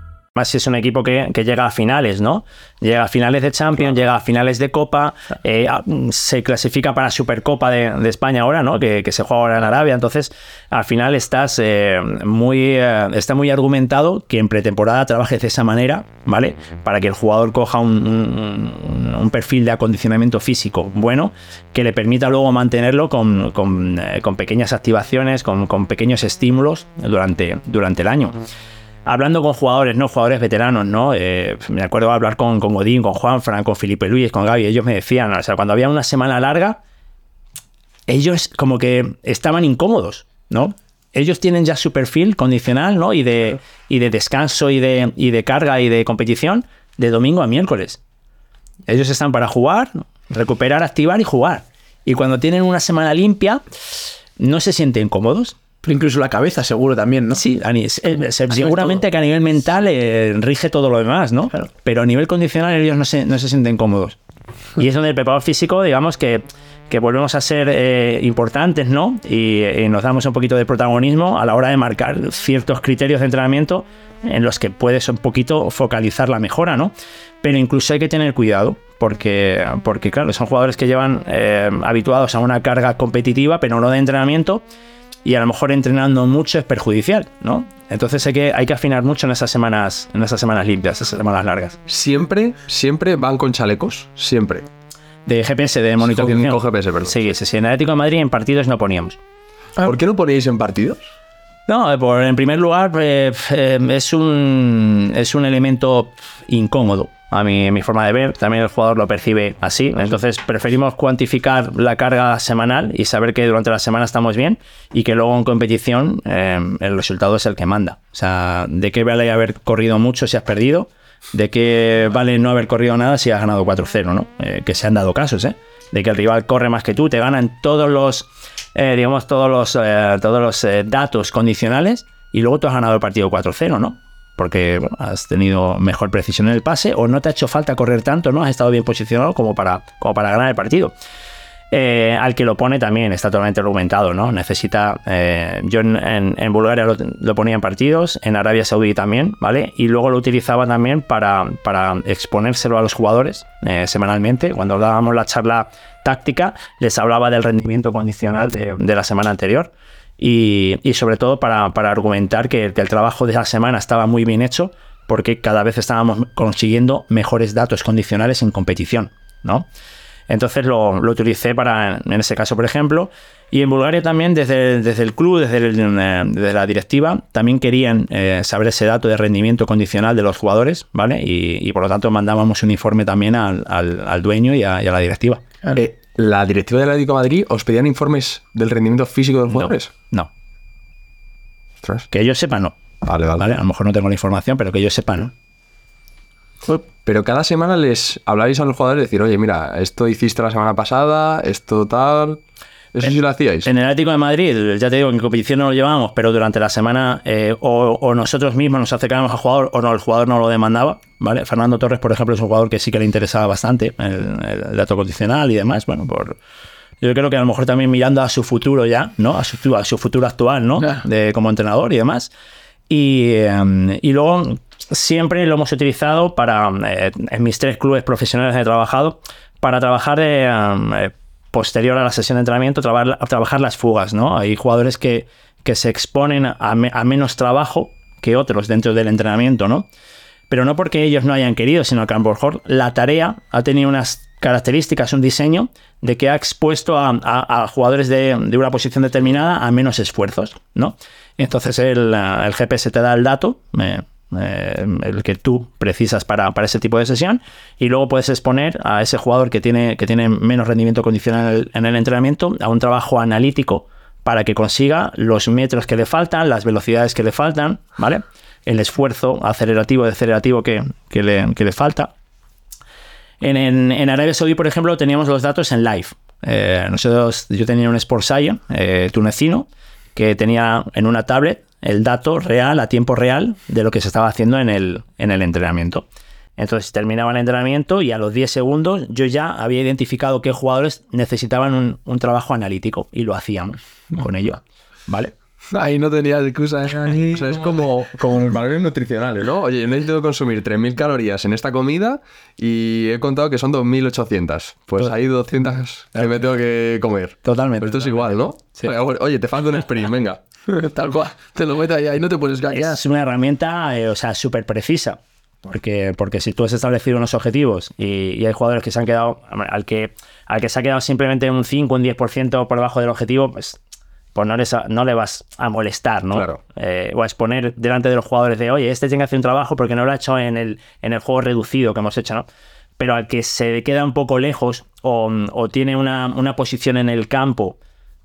Más si es un equipo que, que llega a finales, ¿no? Llega a finales de Champions, llega a finales de Copa, eh, se clasifica para Supercopa de, de España ahora, ¿no? Que, que se juega ahora en Arabia. Entonces, al final estás eh, muy, eh, está muy argumentado que en pretemporada trabajes de esa manera, ¿vale? Para que el jugador coja un, un- un perfil de acondicionamiento físico bueno que le permita luego mantenerlo con, con, con pequeñas activaciones, con, con pequeños estímulos durante, durante el año hablando con jugadores, no jugadores veteranos, ¿no? Eh, me acuerdo hablar con, con Godín, con Juan Fran, con Felipe Luis, con Gaby, ellos me decían, o sea, cuando había una semana larga, ellos como que estaban incómodos, ¿no? Ellos tienen ya su perfil condicional, ¿no? Y de, y de descanso y de, y de carga y de competición de domingo a miércoles. Ellos están para jugar, recuperar, activar y jugar. Y cuando tienen una semana limpia, no se sienten cómodos. Pero incluso la cabeza, seguro también, ¿no? Sí, a eh, se- seguramente que a nivel mental eh, rige todo lo demás, ¿no? Claro. Pero a nivel condicional ellos no se, no se sienten cómodos. Y es donde el preparador físico, digamos que, que volvemos a ser eh, importantes, ¿no? Y, y nos damos un poquito de protagonismo a la hora de marcar ciertos criterios de entrenamiento en los que puedes un poquito focalizar la mejora, ¿no? Pero incluso hay que tener cuidado, porque, porque claro, son jugadores que llevan habituados a una carga competitiva, pero no de entrenamiento, y a lo mejor entrenando mucho es perjudicial, ¿no? Entonces hay que, hay que afinar mucho en esas semanas, en esas semanas limpias, esas semanas largas. Siempre, siempre van con chalecos. Siempre. De GPS, de monitorización. con GPS, perdón. Sí, sí, sí. En Atlético de Madrid en partidos no poníamos. ¿Por qué no ponéis en partidos? No, eh, por, en primer lugar, eh, eh, es, un, es un elemento incómodo. A mi, mi forma de ver, también el jugador lo percibe así. Entonces, preferimos cuantificar la carga semanal y saber que durante la semana estamos bien y que luego en competición eh, el resultado es el que manda. O sea, ¿de qué vale haber corrido mucho si has perdido? ¿De qué vale no haber corrido nada si has ganado 4-0, ¿no? Eh, que se han dado casos, ¿eh? De que el rival corre más que tú, te gana en todos los, eh, digamos, todos los, eh, todos los datos condicionales y luego tú has ganado el partido 4-0, ¿no? Porque has tenido mejor precisión en el pase o no te ha hecho falta correr tanto, ¿no? Has estado bien posicionado como para, como para ganar el partido. Eh, al que lo pone también está totalmente argumentado, ¿no? Necesita. eh, yo en, Bulgaria lo, ponía en partidos, en Arabia Saudí también, ¿vale? Y luego lo utilizaba también para, para exponérselo a los jugadores eh, semanalmente. Cuando dábamos la charla táctica, les hablaba del rendimiento condicional de la semana anterior. Y, y sobre todo para, para argumentar que, que el trabajo de esa semana estaba muy bien hecho porque cada vez estábamos consiguiendo mejores datos condicionales en competición, ¿no? Entonces lo, lo utilicé para, en ese caso, por ejemplo. Y en Bulgaria también, desde, desde el club, desde, el- eh, desde la directiva, también querían eh, saber ese dato de rendimiento condicional de los jugadores, ¿vale? Y, y por lo tanto mandábamos un informe también al, al- al dueño y a, y a la directiva. Eh, ¿La directiva del Atlético de Madrid os pedían informes del rendimiento físico de los jugadores? No, que yo sepa no. Vale, vale. ¿vale? A lo mejor no tengo la información, pero que yo sepa no. Pero cada semana les habláis a los jugadores y decir, oye, mira, esto hiciste la semana pasada, esto tal. Eso sí lo hacíais. En el Atlético de Madrid, ya te digo, en competición no lo llevábamos, pero durante la semana eh, o, o nosotros mismos nos acercábamos al jugador o no, el jugador no lo demandaba. ¿vale? Fernando Torres, por ejemplo, es un jugador que sí que le interesaba bastante el, el dato condicional y demás. Bueno, por, yo creo que a lo mejor también mirando a su futuro ya, ¿no? A su, a su futuro actual, ¿no? De, como entrenador y demás. Y, eh, y luego siempre lo hemos utilizado para, eh, en mis tres clubes profesionales he trabajado, para trabajar eh, eh, posterior a la sesión de entrenamiento, trabajar, trabajar las fugas, ¿no? Hay jugadores que, que se exponen a, me- a menos trabajo que otros dentro del entrenamiento, ¿no? Pero no porque ellos no hayan querido, sino que a lo mejor la tarea ha tenido unas características, un diseño, de que ha expuesto a, a- a jugadores de, de una posición determinada a menos esfuerzos, ¿no? Entonces el, el GPS te da el dato, eh, eh, el que tú precisas para, para ese tipo de sesión, y luego puedes exponer a ese jugador que tiene, que tiene menos rendimiento condicional en el, en el entrenamiento a un trabajo analítico para que consiga los metros que le faltan, las velocidades que le faltan, ¿vale? El esfuerzo acelerativo, decelerativo que, que, le, que le falta. En, en- en Arabia Saudí, por ejemplo, teníamos los datos en live. Eh, nosotros, yo tenía un Sport Science eh, tunecino que tenía en una tablet el dato real, a tiempo real, de lo que se estaba haciendo en el, en el entrenamiento. Entonces terminaba el entrenamiento y a los 10 segundos yo ya había identificado qué jugadores necesitaban un, un trabajo analítico y lo hacíamos con ello. ¿Vale? Ahí no tenía excusa. ¿eh? *laughs* O sea, es como, como los valores nutricionales, ¿no? Oye, yo necesito consumir 3.000 calorías en esta comida y he contado que son 2.800. Pues hay 200 que me tengo que comer. Totalmente. Pero esto es igual, ¿no? Oye, Oye, te falta un sprint, venga. *laughs* Tal cual. Te lo meto ahí, ahí no te puedes gaguear. Es una herramienta, eh, o sea, súper precisa. Porque, porque si tú has establecido unos objetivos y, y hay jugadores que se han quedado, al que, al que se ha quedado simplemente un 5, un 10% por debajo del objetivo, pues, pues no, les, no le vas a molestar, ¿no? Claro. Eh, o a exponer delante de los jugadores de, oye, este tiene que hacer un trabajo porque no lo ha hecho en el, en el juego reducido que hemos hecho, ¿no? Pero al que se queda un poco lejos o, o tiene una, una posición en el campo,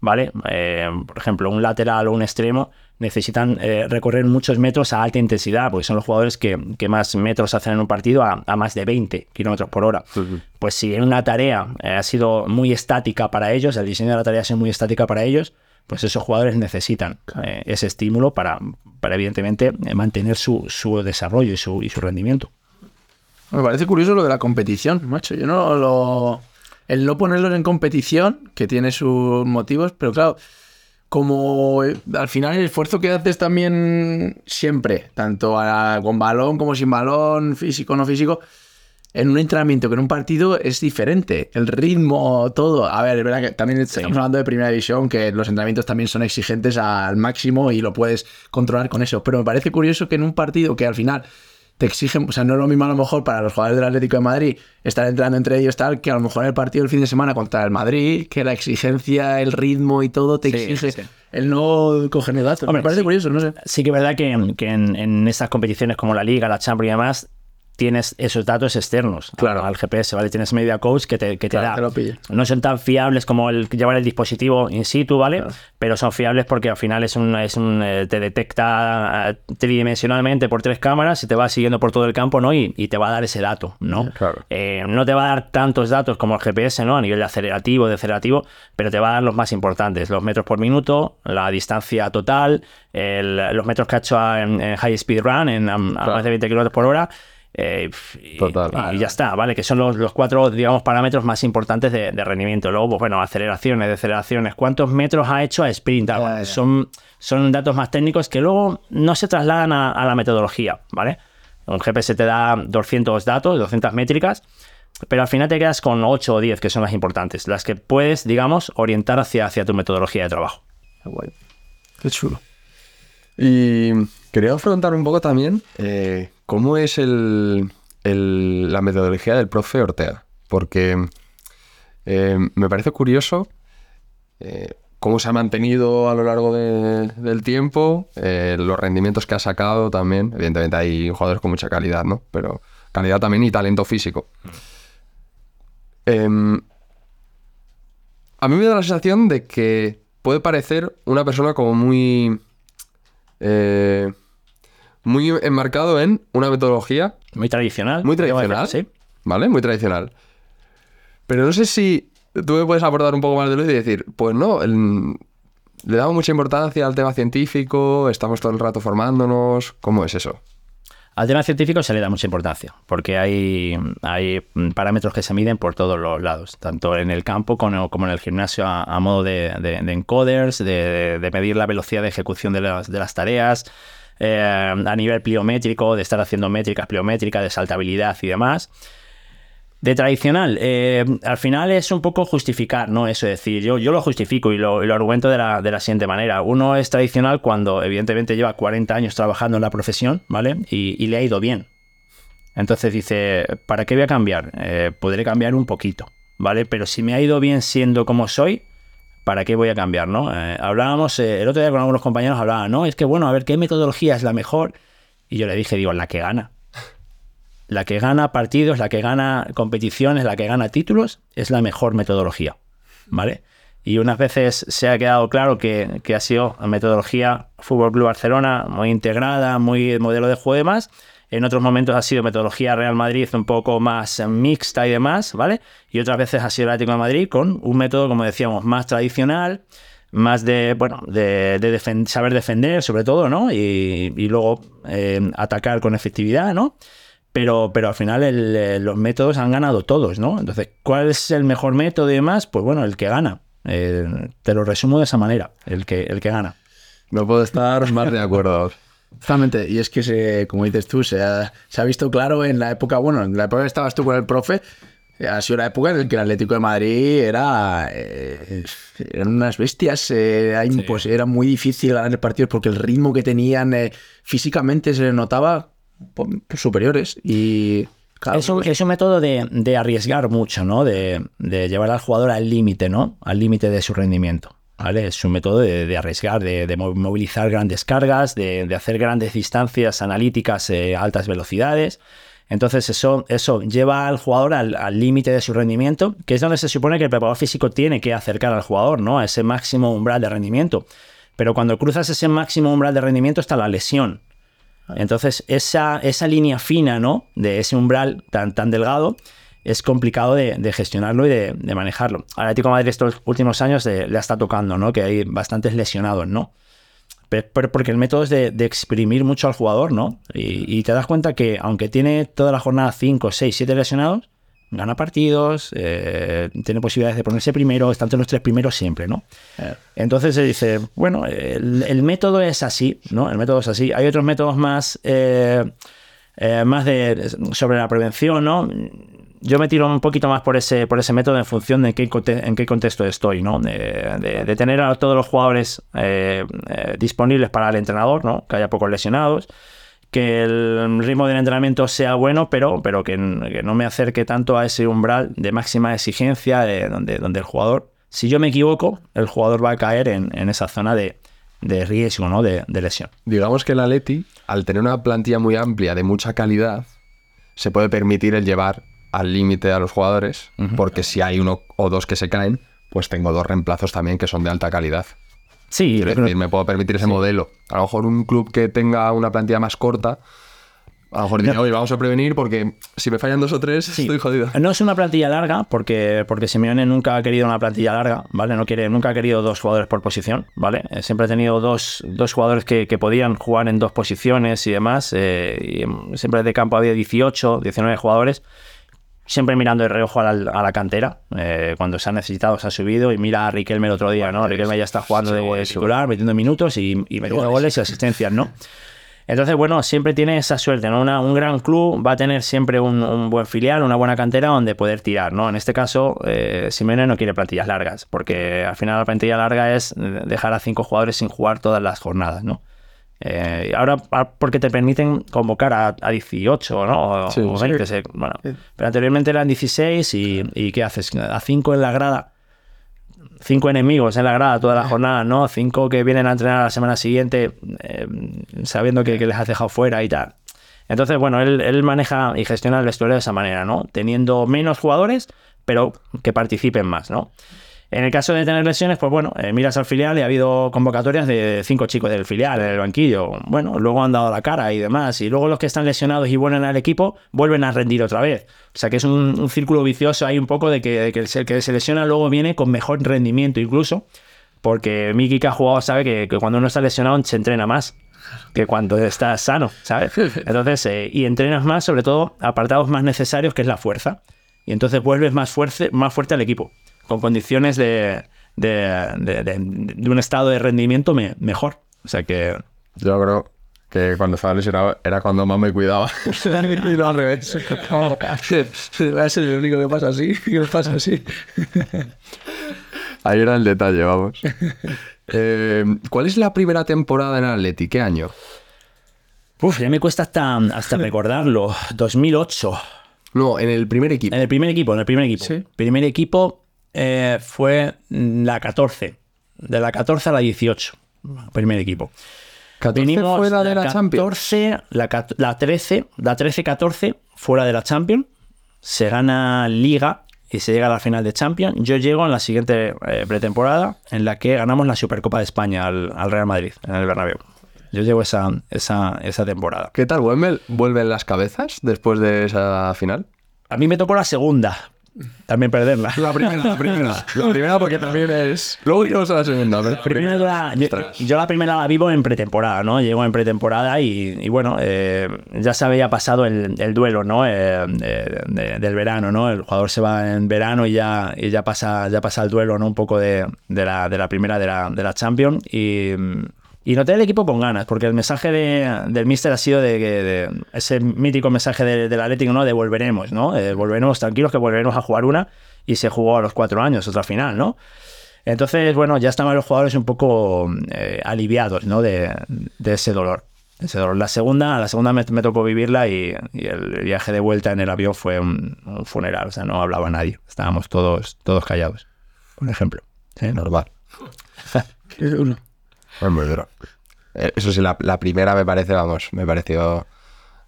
¿vale? Eh, por ejemplo, un lateral o un extremo necesitan eh, recorrer muchos metros a alta intensidad, porque son los jugadores que, que más metros hacen en un partido a, a más de 20 kilómetros por hora. Pues si en una tarea eh, ha sido muy estática para ellos, el diseño de la tarea ha sido muy estática para ellos, pues esos jugadores necesitan eh, ese estímulo para, para evidentemente, eh, mantener su, su desarrollo y su, y su rendimiento. Me parece curioso lo de la competición, macho. Yo no lo. El no ponerlos en competición, que tiene sus motivos, pero claro, como eh, al final el esfuerzo que haces también siempre, tanto a- con balón como sin balón, físico o no físico, en un entrenamiento que en un partido es diferente. El ritmo, todo. A ver, es verdad que también estamos hablando de primera división, que los entrenamientos también son exigentes al máximo y lo puedes controlar con eso. Pero me parece curioso que en un partido que al final te exigen, o sea, no es lo mismo a lo mejor para los jugadores del Atlético de Madrid estar entrenando entre ellos tal, que a lo mejor en el partido del fin de semana contra el Madrid, que la exigencia, el ritmo y todo te Sí, exige sí. el no coger datos. Hombre, me parece sí. curioso, no sé. Sí que es verdad que, que en, en estas competiciones como la Liga, la Champions y demás, tienes esos datos externos Claro. al GPS, ¿vale? Tienes Media Coach que te, que te Claro, da. te lo pilla. No son tan fiables como el llevar el dispositivo in situ, ¿vale? Pero son fiables porque al final es un, es un eh, te detecta eh, tridimensionalmente por tres cámaras y te va siguiendo por todo el campo, ¿no? Y, y te va a dar ese dato, ¿no? Claro. Eh, no te va a dar tantos datos como el GPS, ¿no? A nivel de acelerativo, decelerativo, pero te va a dar los más importantes, los metros por minuto, la distancia total, el- los metros que ha hecho en, en high speed run, en a, a más de 20 kilómetros por hora. Eh, y, Total. y ya está, ¿vale? Que son los, los cuatro, digamos, parámetros más importantes de, de rendimiento. Luego, pues bueno, aceleraciones, deceleraciones, cuántos metros ha hecho a sprint. Ah. Son, son datos más técnicos que luego no se trasladan a, a la metodología, ¿vale? Un GPS te da 200 datos, 200 métricas, pero al final te quedas con 8 o 10 que son las importantes, las que puedes, digamos, orientar hacia, hacia tu metodología de trabajo. Qué chulo. Y quería preguntar un poco también eh, cómo es la metodología del profe Ortega. Porque eh, me parece curioso eh, cómo se ha mantenido a lo largo de- del tiempo, eh, los rendimientos que ha sacado también. Evidentemente hay jugadores con mucha calidad, ¿no? Pero calidad también y talento físico. Em, a mí me da la sensación de que puede parecer una persona como muy... muy enmarcado en una metodología Muy tradicional. muy tradicional. Sí. ¿Vale? Muy tradicional. Pero no sé si tú me puedes aportar un poco más de luz y decir, pues no, el- le damos mucha importancia al tema científico, estamos todo el rato formándonos, ¿cómo es eso? Al tema científico se le da mucha importancia, porque hay, hay parámetros que se miden por todos los lados, tanto en el campo como, como en el gimnasio a, a modo de, de- de encoders, de, de medir la velocidad de ejecución de las, de las tareas, eh, a nivel pliométrico, de estar haciendo métricas pliométricas, de saltabilidad y demás. De tradicional, eh, al final es un poco justificar, ¿no? Eso es decir, yo, yo lo justifico y lo, argumento de la, de la siguiente manera. Uno es tradicional cuando evidentemente lleva 40 años trabajando en la profesión, ¿vale? Y, y le ha ido bien. Entonces dice, ¿para qué voy a cambiar? Eh, podré cambiar un poquito, ¿vale? Pero si me ha ido bien siendo como soy, ¿para qué voy a cambiar, no? Eh, hablábamos, eh, el otro día con algunos compañeros hablaban, no, es que bueno, a ver, ¿qué metodología es la mejor? Y yo le dije, digo, la que gana. La que gana partidos, la que gana competiciones, la que gana títulos, es la mejor metodología, ¿vale? Y unas veces se ha quedado claro que, que ha sido metodología Fútbol Club Barcelona, muy integrada, muy modelo de juego y. En otros momentos ha sido metodología Real Madrid un poco más mixta y demás, ¿vale? Y otras veces ha sido el Atlético de Madrid con un método, como decíamos, más tradicional, más de, bueno, de, saber defender sobre todo, ¿no? Y, luego eh, atacar con efectividad, ¿no? Pero, pero al final eh, los métodos han ganado todos, ¿no? Entonces, ¿cuál es el mejor método y demás? Pues bueno, el que gana. Eh, te lo resumo de esa manera, el que, el que gana. No puedo estar más de acuerdo. Totalmente. Y es que, se, como dices tú, se ha, se ha visto claro en la época, bueno, en la época que estabas tú con el profe, eh, ha sido la época en la que el Atlético de Madrid era. eh, eran unas bestias. eh, era, impos- era muy difícil ganar partidos porque el ritmo que tenían eh, físicamente se les notaba po- superiores. Y. Claro, Es un, es un método de, de arriesgar mucho, ¿no? De, de llevar al jugador al límite, ¿no? Al límite de su rendimiento. ¿Vale? Es un método de, de arriesgar, de, de mo- movilizar grandes cargas, de, de hacer grandes distancias analíticas eh, a altas velocidades. Entonces eso, eso lleva al jugador al al límite de su rendimiento, que es donde se supone que el preparador físico tiene que acercar al jugador, ¿no? A ese máximo umbral de rendimiento. Pero cuando cruzas ese máximo umbral de rendimiento está la lesión. Entonces, esa, esa línea fina, ¿no? De ese umbral tan, tan delgado, es complicado de, de gestionarlo y de, de manejarlo. Al Atlético de Madrid estos últimos años le está tocando, ¿no? Que hay bastantes lesionados, ¿no? Pe- Pero porque el método es de, de exprimir mucho al jugador, ¿no? Y, y te das cuenta que aunque tiene toda la jornada 5, 6, 7 lesionados, gana partidos, eh, tiene posibilidades de ponerse primero, está entre los tres primeros siempre, ¿no? Entonces se dice, bueno, el, el método es así, ¿no? El método es así. Hay otros métodos más, eh, eh, más de, sobre la prevención, ¿no? Yo me tiro un poquito más por ese, por ese método en función de en qué, en qué contexto estoy, ¿no? De tener a todos los jugadores eh, eh, disponibles para el entrenador, ¿no? Que haya pocos lesionados, que el ritmo del entrenamiento sea bueno, pero, pero que, que no me acerque tanto a ese umbral de máxima exigencia, de, donde, donde el jugador, si yo me equivoco, el jugador va a caer en, en esa zona de, de riesgo, ¿no? De, de lesión. Digamos que el Atleti, al tener una plantilla muy amplia de mucha calidad, se puede permitir el llevar al límite a los jugadores, porque si hay uno o dos que se caen, pues tengo dos reemplazos también que son de alta calidad. Sí, Quiero decir, me puedo permitir ese modelo. A lo mejor un club que tenga una plantilla más corta, a lo mejor dice, oye, vamos a prevenir porque si me fallan dos o tres, Sí. estoy jodido. No es una plantilla larga, porque, porque Simeone nunca ha querido una plantilla larga, ¿vale? No quiere, nunca ha querido dos jugadores por posición, ¿vale? Eh, Siempre ha tenido dos, dos jugadores que, que podían jugar en dos posiciones y demás. eh, y em, siempre de campo había 18, 19 jugadores. Siempre mirando de reojo a la, a la cantera. eh, cuando se ha necesitado, se ha subido. Y mira a Riquelme el otro día, ¿no? Riquelme ya está jugando de titular, metiendo minutos y, y metiendo goles y asistencias, ¿no? Entonces, bueno, siempre tiene esa suerte, ¿no? Una- un gran club va a tener siempre un, un buen filial, una buena cantera donde poder tirar, ¿no? En este caso, eh, Simeone no quiere plantillas largas, porque al final la plantilla larga es dejar a cinco jugadores sin jugar todas las jornadas, ¿no? Eh, ahora, ah, porque te permiten convocar a, a 18, ¿no? O, Sí, o sí. 20, se- bueno. Pero anteriormente eran 16 y, y ¿qué haces? A 5 en la grada cinco enemigos en la grada toda la jornada, ¿no? Cinco que vienen a entrenar la semana siguiente eh, sabiendo que, que les has dejado fuera y tal. Entonces, bueno, él, él maneja y gestiona el vestuario de esa manera, ¿no? Teniendo menos jugadores, pero que participen más, ¿no? En el caso de tener lesiones, pues bueno, eh, miras al filial y ha habido convocatorias de cinco chicos del filial en el banquillo. Bueno, luego han dado la cara y demás. Y luego los que están lesionados y vuelven al equipo, vuelven a rendir otra vez. O sea que es un, un círculo vicioso ahí un poco de que, de que el que se lesiona luego viene con mejor rendimiento incluso. Porque Miki que ha jugado sabe que, que cuando uno está lesionado se entrena más que cuando estás sano, ¿sabes? *laughs* Entonces, eh, y entrenas más, sobre todo, apartados más necesarios, que es la fuerza. Y entonces vuelves más fuerte, más fuerte al equipo, con condiciones de, de, de- de- de un estado de rendimiento me- mejor. O sea que Yo creo que cuando estaba lesionado era cuando más me cuidaba. *laughs* y no al revés. *laughs* Ser el único que pasa así, que pasa así. *laughs* Ahí era el detalle, vamos. Eh, ¿Cuál es la primera temporada en Atleti? ¿Qué año? uf, ya me cuesta hasta, hasta recordarlo. 2008. No, en el primer equipo. En el primer equipo, en el primer equipo. Sí. Primer equipo eh, fue la 14. De la 14 a la 18. Primer equipo. 14 Venimos fuera de la Champions. 14, la, la 13, la 13-14 fuera de la Champions. Se gana Liga y se llega a la final de Champions. Yo llego en la siguiente eh, pretemporada en la que ganamos la Supercopa de España al, al Real Madrid en el Bernabéu. Yo llego esa, esa, esa temporada. ¿Qué tal, vuelven, vuelven las cabezas después de esa final? A mí me tocó la segunda. También perderla. La primera, la primera. La primera porque también es... Luego iremos a la segunda. pero- Primero la- yo, yo la primera la vivo en pretemporada, ¿no? Llego en pretemporada y, y bueno, eh, ya se había pasado el, el duelo, ¿no? Eh, de- de- del verano, ¿no? El jugador se va en verano y ya, y ya, pasa, ya pasa el duelo, ¿no? Un poco de, de la, de la primera de la, de la Champions y, y noté el equipo con ganas, porque el mensaje de- del míster ha sido de, que- de ese mítico mensaje de- del Atlético, ¿no? De volveremos, ¿no? Eh, volveremos tranquilos, que volveremos a jugar una y se jugó a los cuatro años, otra final, ¿no? Entonces, bueno, ya estaban los jugadores un poco eh, aliviados, ¿no? De, de ese dolor. de ese dolor. La segunda, la segunda me, me tocó vivirla y, y el viaje de vuelta en el avión fue un, un funeral. O sea, no hablaba nadie. Estábamos todos, todos callados, por ejemplo. Sí, Normal. *laughs* Uno. Eh, Eso sí, la, la primera me parece, vamos, me pareció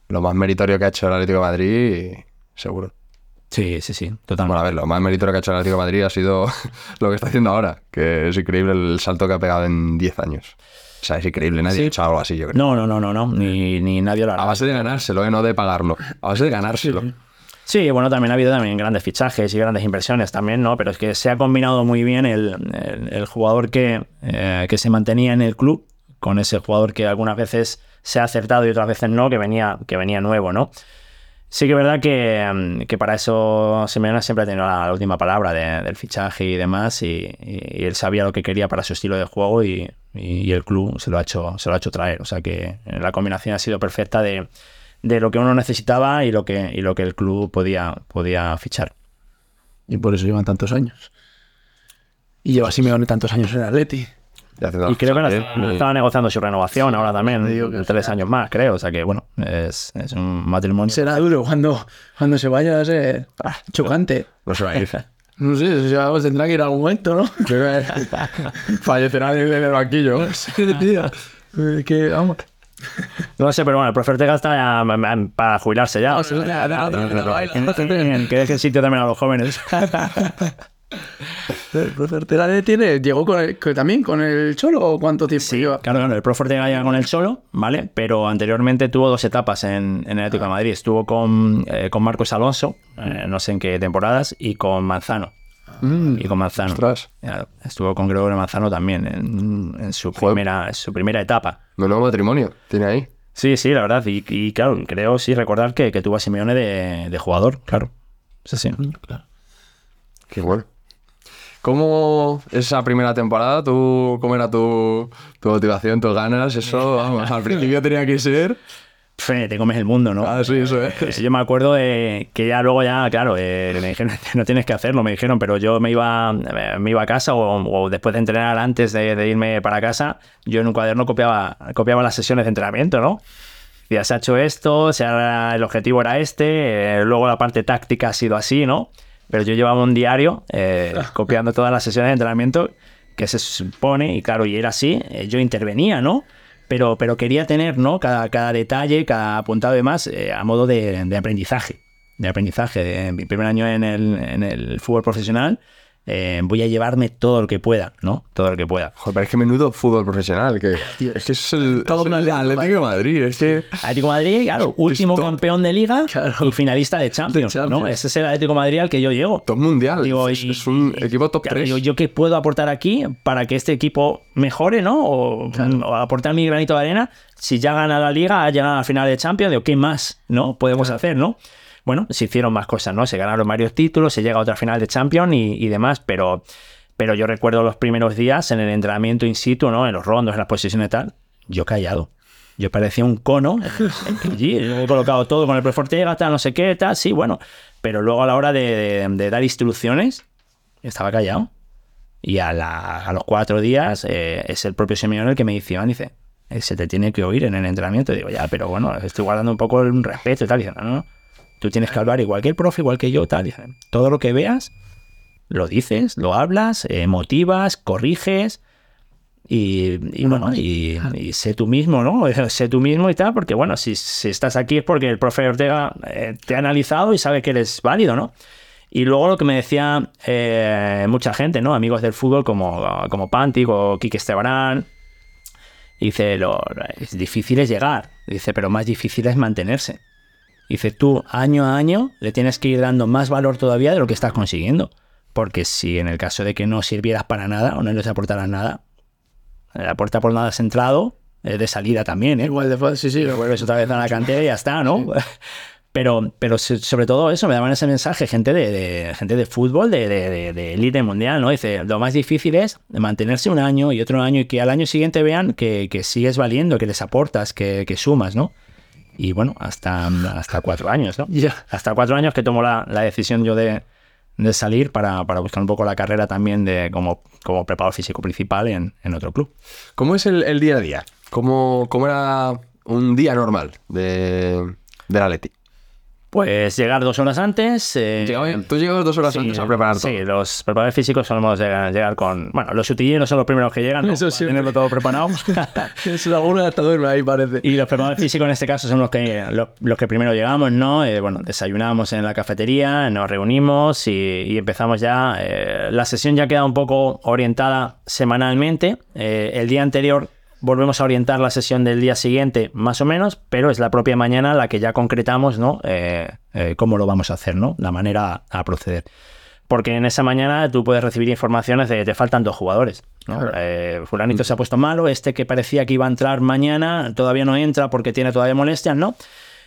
lo más meritorio que ha hecho el Atlético de Madrid, y seguro. Sí, sí, sí, Bueno, totalmente. a ver, lo más meritorio que ha hecho el Atlético de Madrid ha sido *laughs* lo que está haciendo ahora, que es increíble el salto que ha pegado en 10 años. O sea, es increíble, nadie Sí. ha hecho algo así, yo creo. No, no, no, no, no, ni, ni nadie lo hará. A base de ganárselo, ¿eh? no de pagarlo. A base de ganárselo. Sí, bueno, también ha habido también grandes fichajes y grandes inversiones también, ¿no? Pero es que se ha combinado muy bien el, el- jugador que, eh, que se mantenía en el club con ese jugador que algunas veces se ha acertado y otras veces no, que venía, que venía nuevo, ¿no? Sí que es verdad que, mm, que para eso Simeone siempre ha tenido la, última palabra de- del fichaje y demás y, y- él sabía lo que quería para su estilo de juego y, y- el club se lo, ha hecho, se lo ha hecho traer. O sea que la combinación ha sido perfecta de, de lo que uno necesitaba y lo que, y lo que el club podía, podía fichar. Y por eso llevan tantos años. Y lleva Simeone tantos años en el Atleti. Y, creo que estaba negociando su renovación ahora también, tres años más, creo. O sea que, bueno, es, es un matrimonio. Será duro cuando, cuando se vaya a ser ah, chocante. No se va a ir. *laughs* No sé, ya os tendrá que ir a algún momento, ¿no? *laughs* Fallecerá en el banquillo. *laughs* Que, vamos. *laughs* No sé, pero bueno, el profe Ortega está ya, mm, mm, para jubilarse ya. Que deje sitio también a los jóvenes. *laughs* El profe Ortega tiene, llegó con el- que también con el Cholo o cuánto tiempo lleva. Claro, claro, el profe Ortega llega con el solo, ¿vale? Pero anteriormente tuvo dos etapas en, en el Atlético de Madrid. Estuvo con, eh, con Marcos Alonso, eh, no sé en qué temporadas, y con Manzano. Y con Manzano. Ostras. Claro, estuvo con Gregorio Manzano también en, en su, Joder. primera, en su primera etapa. Menudo matrimonio tiene ahí. Sí, sí, la verdad. Y, y claro, creo sí recordar que, que tuvo a Simeone de, de jugador, claro. Sí, sí. Qué bueno. ¿Cómo esa primera temporada? ¿Tú, ¿Cómo era tu, tu motivación, tus ganas? Eso, *laughs* vamos, al principio tenía que ser. Fe, te comes el mundo, ¿no? Ah, sí, eso es. Eh, Yo me acuerdo de que ya luego ya, claro, eh, me dijeron, *laughs* no tienes que hacerlo, me dijeron, pero yo me iba, eh, me iba a casa o, o después de entrenar, antes de, de irme para casa, yo en un cuaderno copiaba, copiaba las sesiones de entrenamiento, ¿no? Ya se ha hecho esto, se ha- el objetivo era este, eh, luego la parte táctica ha sido así, ¿no? Pero yo llevaba un diario eh, *laughs* copiando todas las sesiones de entrenamiento que se supone, y claro, y era así, eh, yo intervenía, ¿no? Pero, pero quería tener, ¿no? Cada, cada detalle, cada apuntado y demás, eh, a modo de, de aprendizaje. De aprendizaje. Mi primer año en el, en el fútbol profesional, eh, voy a llevarme todo lo que pueda, ¿no? Todo lo que pueda. Joder, pero es que menudo fútbol profesional. Que, es que es el, Todo es el Atlético de Madrid. Es que. Atlético de Madrid, claro, último top. campeón de liga Claro. y finalista de Champions, De Champions. ¿no? Ese es el Atlético de Madrid al que yo llego. Top mundial. Digo, es, y- es un equipo top Claro, 3. digo, ¿Yo qué puedo aportar aquí para que este equipo mejore, ¿no? O, o aportar mi granito de arena. Si ya gana la liga, ha llegado a la final de Champions, digo, ¿qué más, no? Podemos hacer, ¿no? Bueno, se hicieron más cosas, ¿no? Se ganaron varios títulos, se llega a otra final de Champions y, y demás, pero, pero yo recuerdo los primeros días en el entrenamiento in situ, ¿no? En los rondos, en las posiciones y tal, yo callado. Yo parecía un cono. *laughs* allí, he colocado todo con el profesor Ortega, tal, no sé qué, tal, sí, bueno. Pero luego a la hora de, de- de dar instrucciones, estaba callado. Y a, la- a los cuatro días eh, es el propio Simeone el que me dice, dice, "eh, se te tiene que oír en el entrenamiento. digo, ya, pero bueno, estoy guardando un poco el respeto y tal. dice, no, no, no, tú tienes que hablar igual que el profe, igual que yo, tal. Todo lo que veas, lo dices, lo hablas, eh, motivas, corriges. Y, y bueno, y, y sé tú mismo, ¿no? *laughs* Sé tú mismo y tal, porque bueno, si, si estás aquí es porque el profe Ortega eh, te ha analizado y sabe que eres válido, ¿no? Y luego lo que me decía eh, mucha gente, ¿no? Amigos del fútbol como, como Pantic o Quique Estebarán. Dice, lo, es difícil es llegar. Dice, pero más difícil es mantenerse. Dice, tú año a año le tienes que ir dando más valor todavía de lo que estás consiguiendo. Porque si en el caso de que no sirvieras para nada o no les aportaras nada, la puerta por nada has entrado, es de salida también, ¿eh? Igual de sí, sí. vuelves otra vez a la cantera y ya está, ¿no? *laughs* Pero, pero so- sobre todo eso, me daban ese mensaje gente de, de- gente de fútbol, de, de, de- de élite mundial, ¿no? Dice, lo más difícil es mantenerse un año y otro año y que al año siguiente vean que, que sigues valiendo, que les aportas, que, que sumas, ¿no? Y bueno, hasta, hasta cuatro años, ¿no? Hasta cuatro años que tomo la, la decisión yo de, de salir para, para buscar un poco la carrera también de como, como preparador físico principal en, en otro club. ¿Cómo es el, el día a día? ¿Cómo, cómo era un día normal de, del Atleti? Pues llegar dos horas antes. eh, Tú llegabas dos horas Sí, antes a preparar todo. Sí, los preparadores físicos solemos llegar, llegar con. Bueno, los sutilleros son los primeros que llegan, ¿no? Eso siempre. tenerlo todo preparado. *laughs* Es alguno hasta duerme ahí, parece. y los preparadores físicos en este caso son los que, los, los que primero llegamos, ¿no? Eh, bueno, desayunamos en la cafetería, nos reunimos y, y empezamos ya. eh, la sesión ya queda un poco orientada semanalmente. Eh, el día anterior volvemos a orientar la sesión del día siguiente, más o menos, pero es la propia mañana la que ya concretamos, ¿no? Eh, eh, cómo lo vamos a hacer, ¿no? La manera a proceder. Porque en esa mañana tú puedes recibir informaciones de te faltan dos jugadores. ¿no? Eh, fulanito se ha puesto malo, este que parecía que iba a entrar mañana todavía no entra porque tiene todavía molestias, ¿no?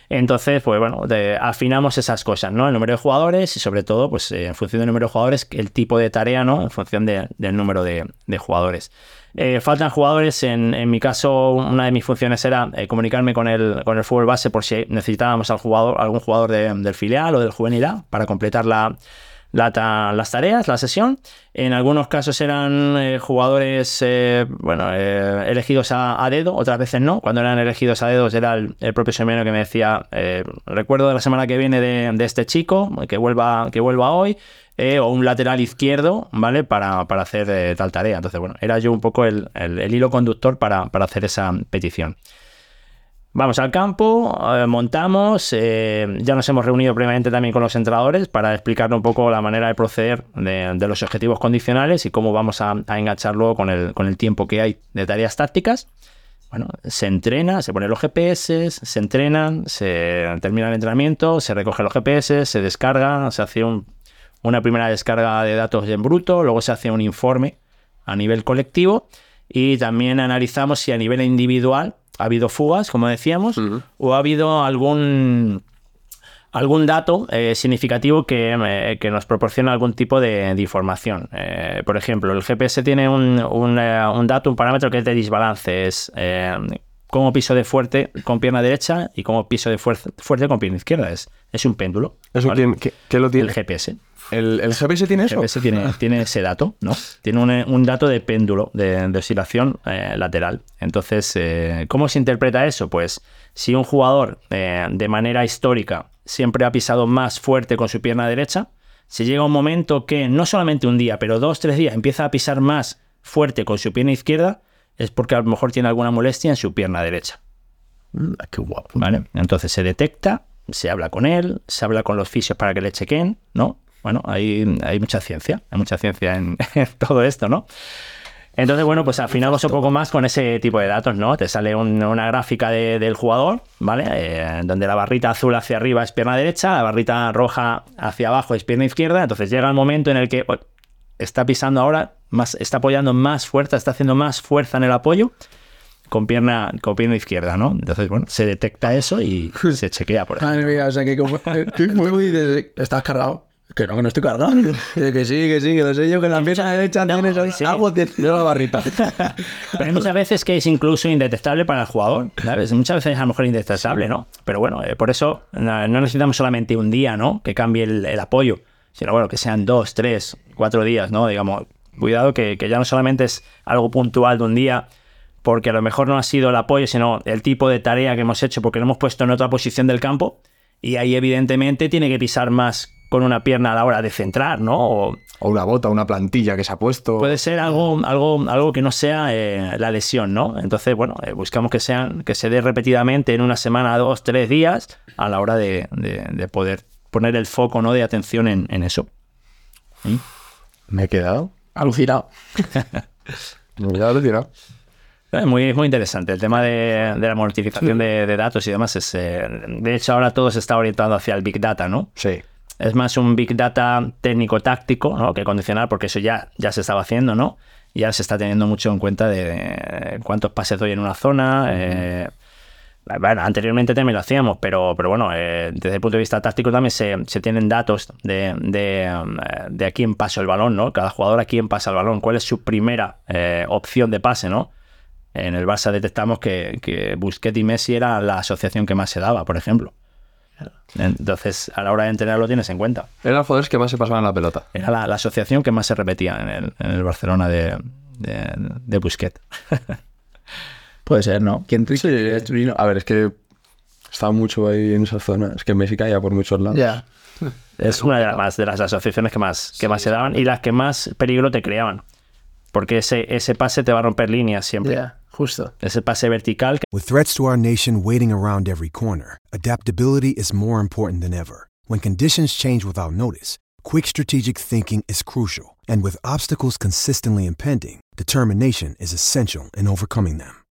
Entonces, pues bueno, de- afinamos esas cosas, ¿no? El número de jugadores y sobre todo, pues eh, en función del número de jugadores, el tipo de tarea, ¿no? En función de- del número de, de jugadores. Eh, faltan jugadores, en, en mi caso, una de mis funciones era eh, comunicarme con el, con el fútbol base por si necesitábamos al jugador, algún jugador de- del filial o del juvenil A para completar la, la las tareas, la sesión. En algunos casos eran eh, jugadores bueno, elegidos a, dedo, otras veces no. Cuando eran elegidos a dedos era el, propio Semeno que me decía, recuerdo de la semana que viene de, de este chico, que vuelva, que vuelva hoy, eh, o un lateral izquierdo, ¿vale? Para, para hacer eh, tal tarea. Entonces, bueno, era yo un poco el, el- hilo conductor para, para hacer esa petición. Vamos al campo, eh, montamos, ya nos hemos reunido previamente también con los entrenadores para explicar un poco la manera de proceder de, de los objetivos condicionales y cómo vamos a, a engancharlo con el, con el tiempo que hay de tareas tácticas. Bueno, se entrena, se ponen los GPS, se entrenan, se termina el entrenamiento, se recoge los GPS, se descarga, se hace un- una primera descarga de datos en bruto, luego se hace un informe a nivel colectivo y también analizamos si a nivel individual ha habido fugas, como decíamos, o ha habido algún algún dato eh, significativo que, eh, que nos proporciona algún tipo de, de información. Eh, por ejemplo, el GPS tiene un, un, un dato, un parámetro que es de desbalance, es cómo piso de fuerte con pierna derecha y cómo piso de fuerza- fuerte con pierna izquierda. Es, es un péndulo. Eso ¿vale? tiene- ¿qué, qué lo El tiene? GPS. ¿El, el GPS tiene eso? GPS tiene, *laughs* tiene ese dato, ¿no? Tiene un, un dato de péndulo, de, de oscilación eh, lateral. Entonces, eh, ¿cómo se interpreta eso? Pues si un jugador eh, de manera histórica siempre ha pisado más fuerte con su pierna derecha, si llega un momento que no solamente un día, pero dos, tres días empieza a pisar más fuerte con su pierna izquierda, es porque a lo mejor tiene alguna molestia en su pierna derecha. Mm, qué guapo. ¿Vale? Entonces se detecta, se habla con él, se habla con los fisios para que le chequen, ¿no? bueno, hay, hay mucha ciencia, hay mucha ciencia en, *laughs* todo esto, ¿no? Entonces, bueno, pues afinamos un poco más con ese tipo de datos, ¿no? Te sale un- una gráfica de- del jugador, ¿vale? Eh, donde la barrita azul hacia arriba es pierna derecha, la barrita roja hacia abajo es pierna izquierda. Entonces llega el momento en el que está pisando ahora, más, está apoyando más fuerza, está haciendo más fuerza en el apoyo con pierna, con pierna izquierda, ¿no? Entonces, bueno, se detecta eso y *laughs* se chequea por ejemplo. Madre mía, o sea que como, como dices, ¿estás cargado? Que no, que no estoy cargado. Que sí, que sí, que lo sé yo, que la pierna derecha tienes ahí sí. algo de la barrita. *laughs* Pero hay muchas veces que es incluso indetectable para el jugador, ¿sabes? Muchas veces a lo mejor indetectable, ¿no? Pero bueno, eh, por eso no no necesitamos solamente un día, ¿no? Que cambie el, el apoyo, sino bueno, que sean dos, tres, cuatro días, ¿no? Digamos, cuidado que, que ya no solamente es algo puntual de un día, porque a lo mejor no ha sido el apoyo, sino el tipo de tarea que hemos hecho porque lo hemos puesto en otra posición del campo y ahí evidentemente tiene que pisar más con una pierna a la hora de centrar, ¿no? O, O una bota, una plantilla que se ha puesto. Puede ser algo, algo, algo que no sea eh, la lesión, ¿no? Entonces, bueno, eh, buscamos que sean, que se dé repetidamente en una semana, dos, tres días, a la hora de, de- de poder poner el foco ¿no? de atención en, en eso. Me he quedado. Alucinado. *laughs* Quedado alucinado. Es muy, muy interesante. El tema de, de la monetización de, de datos y demás es. eh, de hecho, ahora todo se está orientando hacia el Big Data, ¿no? Sí. Es más un Big Data técnico-táctico ¿no? que condicional, porque eso ya, ya se estaba haciendo, ¿no? Y ya se está teniendo mucho en cuenta de eh, cuántos pases doy en una zona. eh, bueno, anteriormente también lo hacíamos, pero, pero bueno, eh, desde el punto de vista táctico también se, se tienen datos de, de, eh, de a quién pasa el balón, ¿no? Cada jugador a quién pasa el balón, cuál es su primera eh, opción de pase, ¿no? En el Barça detectamos que, que Busquets y Messi era la asociación que más se daba, por ejemplo. Entonces, a la hora de entrenar lo tienes en cuenta. Eran los jugadores que más se pasaban la pelota. Era la, la asociación que más se repetía en el, en el Barcelona de, de, de Busquets. *laughs* Puede ser, ¿no? ¿Quién Sí, a ver, es que estaba mucho ahí en esa zona. Es que Messi caía por muchos lados. Ya. Es una de las, más- de las asociaciones que más, que más se daban y las que más peligro te creaban. Porque ese, ese pase te va a romper líneas siempre. Ya, justo. Ese pase vertical que With threats to our nation waiting around every corner, adaptability is more important than ever. When conditions change without notice, quick strategic thinking is crucial. And with obstacles consistently impending, determination is essential in overcoming them.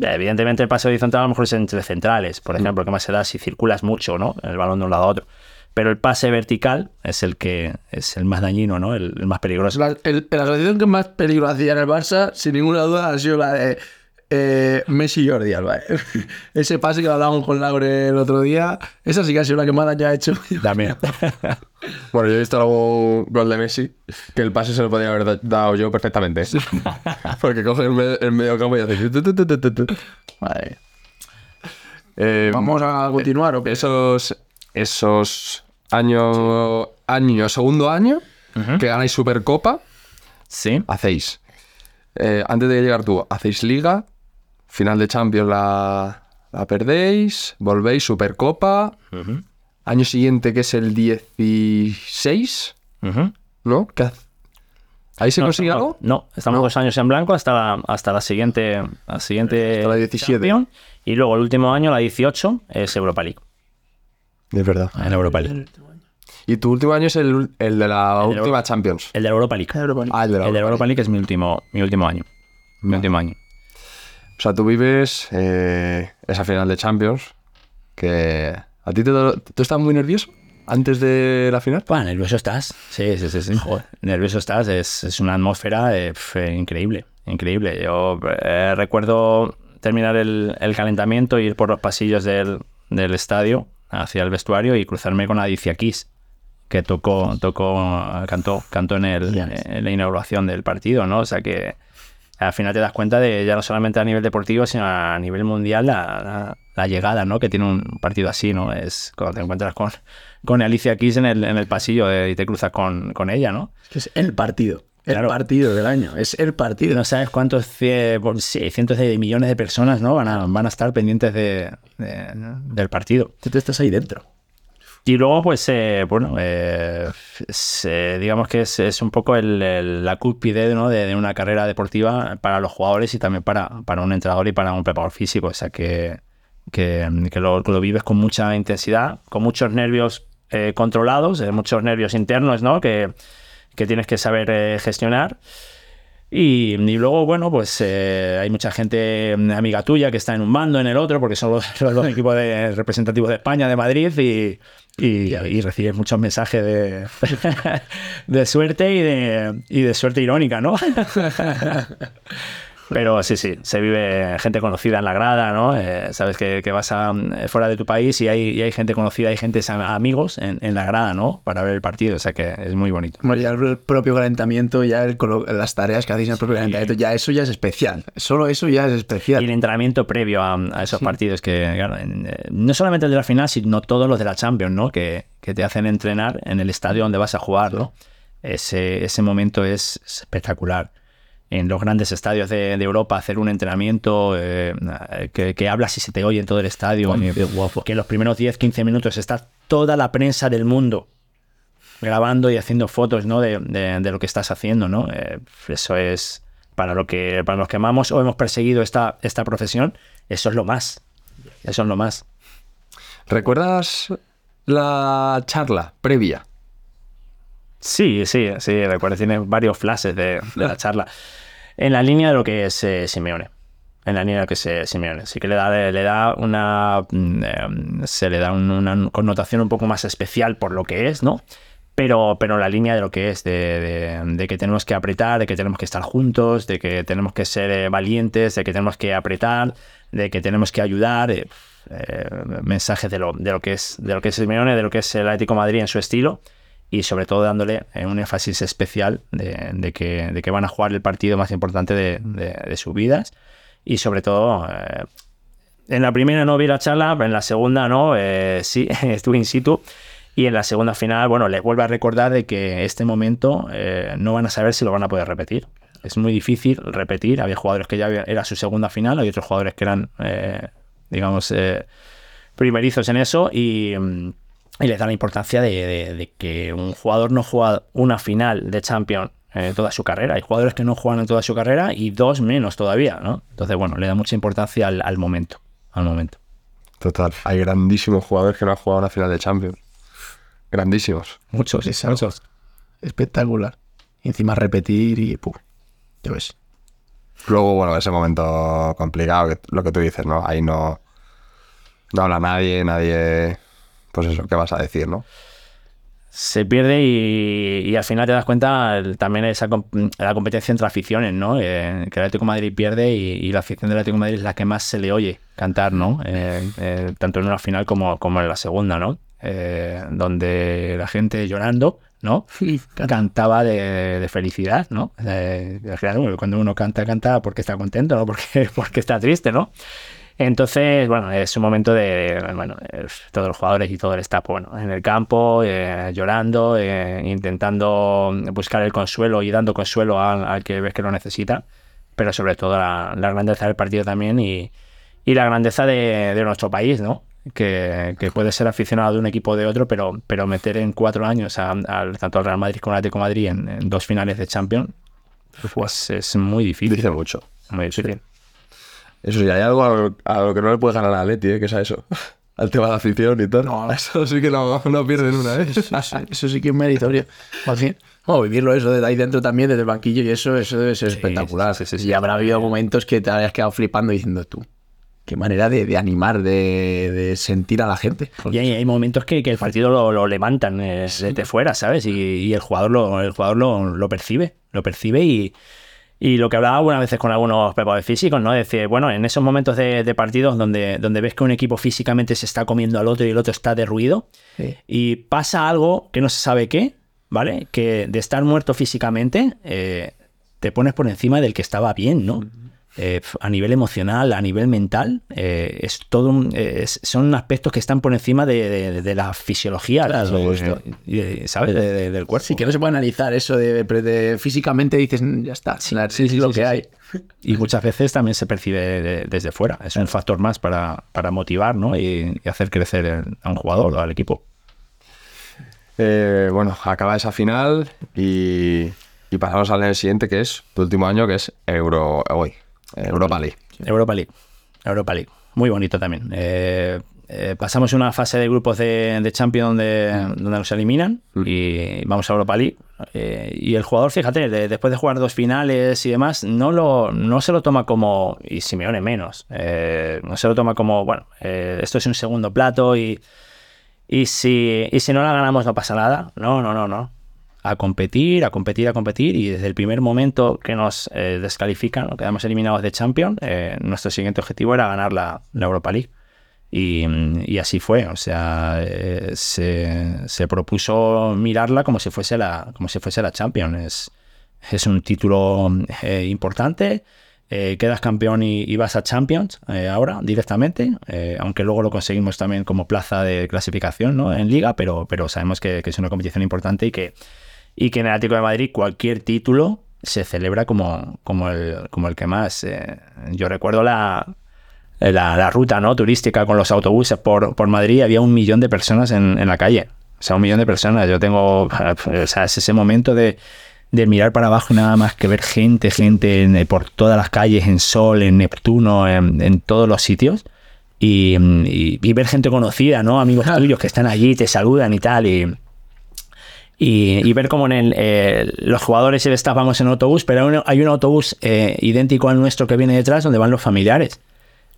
Evidentemente el pase horizontal a lo mejor es entre centrales, por ejemplo, que más se da si circulas mucho, ¿no? El balón de un lado a otro. Pero el pase vertical es el que es el más dañino, ¿no? El, el más peligroso. La, el- la asociación que más peligro hacía en el Barça, sin ninguna duda, ha sido la de eh, Messi y Jordi Alba. ¿eh? *laughs* Ese pase que hablábamos con Laure el otro día, esa sí que ha sido la que más daño ha hecho. *laughs* También. *laughs* Bueno, yo he visto algún gol de Messi que el pase se lo podía haber da- dado yo perfectamente. Porque coge el, me- el medio campo y hace. Vale. Eh, Vamos a continuar. ¿o qué? esos esos año año segundo año que ganáis Supercopa Sí. hacéis eh, antes de llegar tú hacéis Liga final de Champions la, la perdéis volvéis Supercopa año siguiente que es el 16 Ujú. ¿no? Ahí se No, consigue no, algo No, estamos dos años en blanco hasta la, hasta la siguiente, la siguiente Hasta la 17. Champions. Y luego el último año, la 18, es Europa League. es verdad En Europa League. y tu último año es el, el de la El de última Champions El de la Europa League. ah el de la El de la Europa Europa League es mi último, mi último año. Mi último año. O sea, tú vives eh, esa final de Champions que... ¿A ti te, tú estás muy nervioso antes de la final? Buah, nervioso estás. Sí, sí, sí. sí. Nervioso estás. Es, es una atmósfera eh, pf, increíble. Increíble. Yo eh, recuerdo terminar el, el calentamiento, ir por los pasillos del, del estadio hacia el vestuario y cruzarme con Alicia Keys, que tocó, tocó, cantó, cantó en, el, en la inauguración del partido, ¿no? O sea que al final te das cuenta de ya no solamente a nivel deportivo, sino a nivel mundial la, la- la llegada, ¿no? Que tiene un partido así, ¿no? Es cuando te encuentras con, con Alicia Keys en el, en el pasillo eh, y te cruzas con, con ella, ¿no? Que es el partido. El Claro. partido del año. Es el partido. No sabes cuántos cie- por- sí, cientos de millones de personas, ¿no? Van a, van a estar pendientes de, de- del partido. Tú te estás ahí dentro. Y luego, pues, eh, bueno, eh, eh, digamos que es, es un poco el- la cúspide ¿no? de, una carrera deportiva para los jugadores y también para, para un entrenador y para un preparador físico. O sea, que, que, lo, lo vives con mucha intensidad, con muchos nervios eh, controlados, muchos nervios internos, ¿no? Que, que tienes que saber gestionar. Y, y luego, bueno, pues hay mucha gente mm, amiga tuya que está en un bando, en el otro, porque son los, *laughs* los dos equipos representativos de España, de Madrid, y, y, y recibes muchos mensajes de, *laughs* de suerte y de, y de suerte irónica, ¿no? *laughs* Pero sí, sí, se vive gente conocida en la grada, ¿no? Eh, sabes que, que vas a, eh, fuera de tu país y hay, y hay gente conocida, hay gente, amigos en, en la grada, ¿no? Para ver el partido, o sea que es muy bonito. Bueno, ya el propio calentamiento, ya el las tareas que hacéis en el propio calentamiento, ya eso ya es especial. Solo eso ya es Y especial. el entrenamiento previo a, a esos partidos, que claro, en- eh, no solamente el de la final, sino todos los de la Champions, ¿no? Que, que te hacen entrenar en el estadio donde vas a jugar, ¿no? Ese, ese momento es espectacular. En los grandes estadios de, de Europa, hacer un entrenamiento eh, que, que hablas y se te oye en todo el estadio. eh, Que en los primeros 10, 15 minutos está toda la prensa del mundo grabando y haciendo fotos ¿no? de, de- de lo que estás haciendo, ¿no? Eh, eso es para lo que para los que amamos o hemos perseguido esta, esta profesión, eso es lo más. Eso es lo más. ¿Recuerdas la charla previa? Sí, sí, sí, recuerdo, tiene varios flashes de, de la charla. En la línea de lo que es eh, Simeone. En la línea de lo que es eh, Simeone. Sí que le da, le, da una. eh, se le da un- una connotación un poco más especial por lo que es, ¿no? Pero, pero la línea de lo que es, de, de- de que tenemos que apretar, de que tenemos que estar juntos, de que tenemos que ser eh, valientes, de que tenemos que apretar, de que tenemos que ayudar. eh, eh, mensajes de lo, de lo que es de lo que es Simeone, de lo que es el Atlético Madrid en su estilo y sobre todo dándole eh, un énfasis especial de, de que, de que van a jugar el partido más importante de, de- sus vidas. Y sobre todo eh, en la primera no vi la charla, en la segunda no, eh, sí, *laughs* estuve in situ. Y en la segunda final, bueno, les vuelvo a recordar de que este momento eh, no van a saber si lo van a poder repetir. Es muy difícil repetir, había jugadores que ya era su segunda final, hay otros jugadores que eran, eh, digamos, eh, primerizos en eso. Y, mm, y les da la importancia de, de- de que un jugador no juega una final de Champions en toda su carrera. Hay jugadores que no juegan en toda su carrera y dos menos todavía, ¿no? Entonces, bueno, le da mucha importancia al, al momento, al momento. Total. Hay grandísimos jugadores que no han jugado una final de Champions. Grandísimos. Muchos, Es algo espectacular. Y encima repetir y pum, ya ves. Luego, bueno, ese momento complicado, que- lo que tú dices, ¿no? Ahí no, no habla nadie, nadie... Pues eso, ¿qué vas a decir, no? se pierde y, y al final te das cuenta el- también esa la competencia entre aficiones, ¿no? Eh, que el Atlético de Madrid pierde y, y la afición del Atlético de Madrid es la que más se le oye cantar, ¿no? Eh, eh, tanto en una final como, como en la segunda, ¿no? Eh, donde la gente llorando, ¿no? Cantaba de, de felicidad, ¿no? Eh, cuando uno canta, canta porque está contento, ¿no? *laughs* Porque, porque está triste, ¿no? Entonces, bueno, es un momento de, bueno, eh, todos los jugadores y todo el staff, bueno, en el campo, eh, llorando, eh, intentando buscar el consuelo y dando consuelo al, al que ves que lo necesita, pero sobre todo la, la grandeza del partido también y, y la grandeza de, de nuestro país, ¿no? Que, que puede ser aficionado de un equipo o de otro, pero, pero meter en cuatro años a, al- tanto al Real Madrid como al Atlético Madrid en, en dos finales de Champions, pues es muy difícil. Dice mucho. Muy difícil. Eso sí, hay algo a lo, a lo que no le puede ganar a Atleti, ¿eh? que es a eso. *laughs* Al tema de afición y tal. No. eso sí que no, no pierden una, ¿eh? Eso, sí- eso sí que es meritorio. Más bien, bueno, vivirlo eso de ahí dentro también, desde el banquillo, y eso, eso debe ser espectacular. sí, sí, sí, y habrá habido momentos que te hayas quedado flipando diciendo tú, qué manera de, de animar, de, de sentir a la gente. Y hay, hay momentos que, que el partido lo, lo levantan eh, desde fuera, ¿sabes? Y, y el jugador, lo, el jugador lo, lo percibe, lo percibe y, y lo que hablaba algunas veces con algunos preparadores físicos, ¿no? Decir, bueno, en esos momentos de, de partidos donde, donde ves que un equipo físicamente se está comiendo al otro y el otro está derruido Sí. y pasa algo que no se sabe qué, ¿vale? Que de estar muerto físicamente eh, te pones por encima del que estaba bien, ¿no? Eh, a nivel emocional, a nivel mental, eh, es todo un- eh, es- son aspectos que están por encima de, de- de la fisiología, Claro, eh, justo. y de- ¿sabes? De- de- del cuerpo. Sí, que no se puede analizar eso de, físicamente dices, "Mm, ya está, sí, sí, sí, lo que hay. Y muchas veces también se percibe de- desde fuera. Es un factor más para, para motivar ¿no? y, y hacer crecer el- a un jugador o al equipo. Eh, bueno, acaba esa final y, y pasamos al siguiente, que es tu último año, que es Euro, hoy, Europa League. Europa League. Europa League. Muy bonito también. Eh, eh, pasamos una fase de grupos de, de Champions donde, donde nos eliminan y vamos a Europa League. Eh, y el jugador, fíjate, de- después de jugar dos finales y demás, no, lo, no se lo toma como, y Simeone menos, no se lo toma como, bueno, esto es un segundo plato y, y, si, y si no la ganamos no pasa nada. No, no, no, no. A competir, a competir, a competir. Y desde el primer momento que nos eh, descalifican, quedamos eliminados de Champions, eh, nuestro siguiente objetivo era ganar la, la Europa League. Y, y así fue, o sea, eh, se, se propuso mirarla como si fuese la, como si fuese la Champions. Es, es un título importante, quedas campeón y, vas a Champions ahora directamente, aunque luego lo conseguimos también como plaza de clasificación ¿no? en liga, pero, pero sabemos que es una competición importante y que, y que en el Atlético de Madrid cualquier título se celebra como, como, el, como el que más. eh, yo recuerdo la, la, la ruta ¿no? turística con los autobuses por, por Madrid, había un millón de personas en, en la calle. O sea, un millón de personas. Yo tengo, *laughs* o sea, es ese momento de, de mirar para abajo y nada más que ver gente, gente en- por todas las calles, en Sol, en Neptuno, en, en todos los sitios. Y, y- y ver gente conocida, ¿no? Amigos tuyos que están allí, te saludan y tal. Y, y, y ver cómo en el, eh, los jugadores y el staff vamos en autobús, pero hay un, hay un autobús eh, idéntico al nuestro que viene detrás donde van los familiares.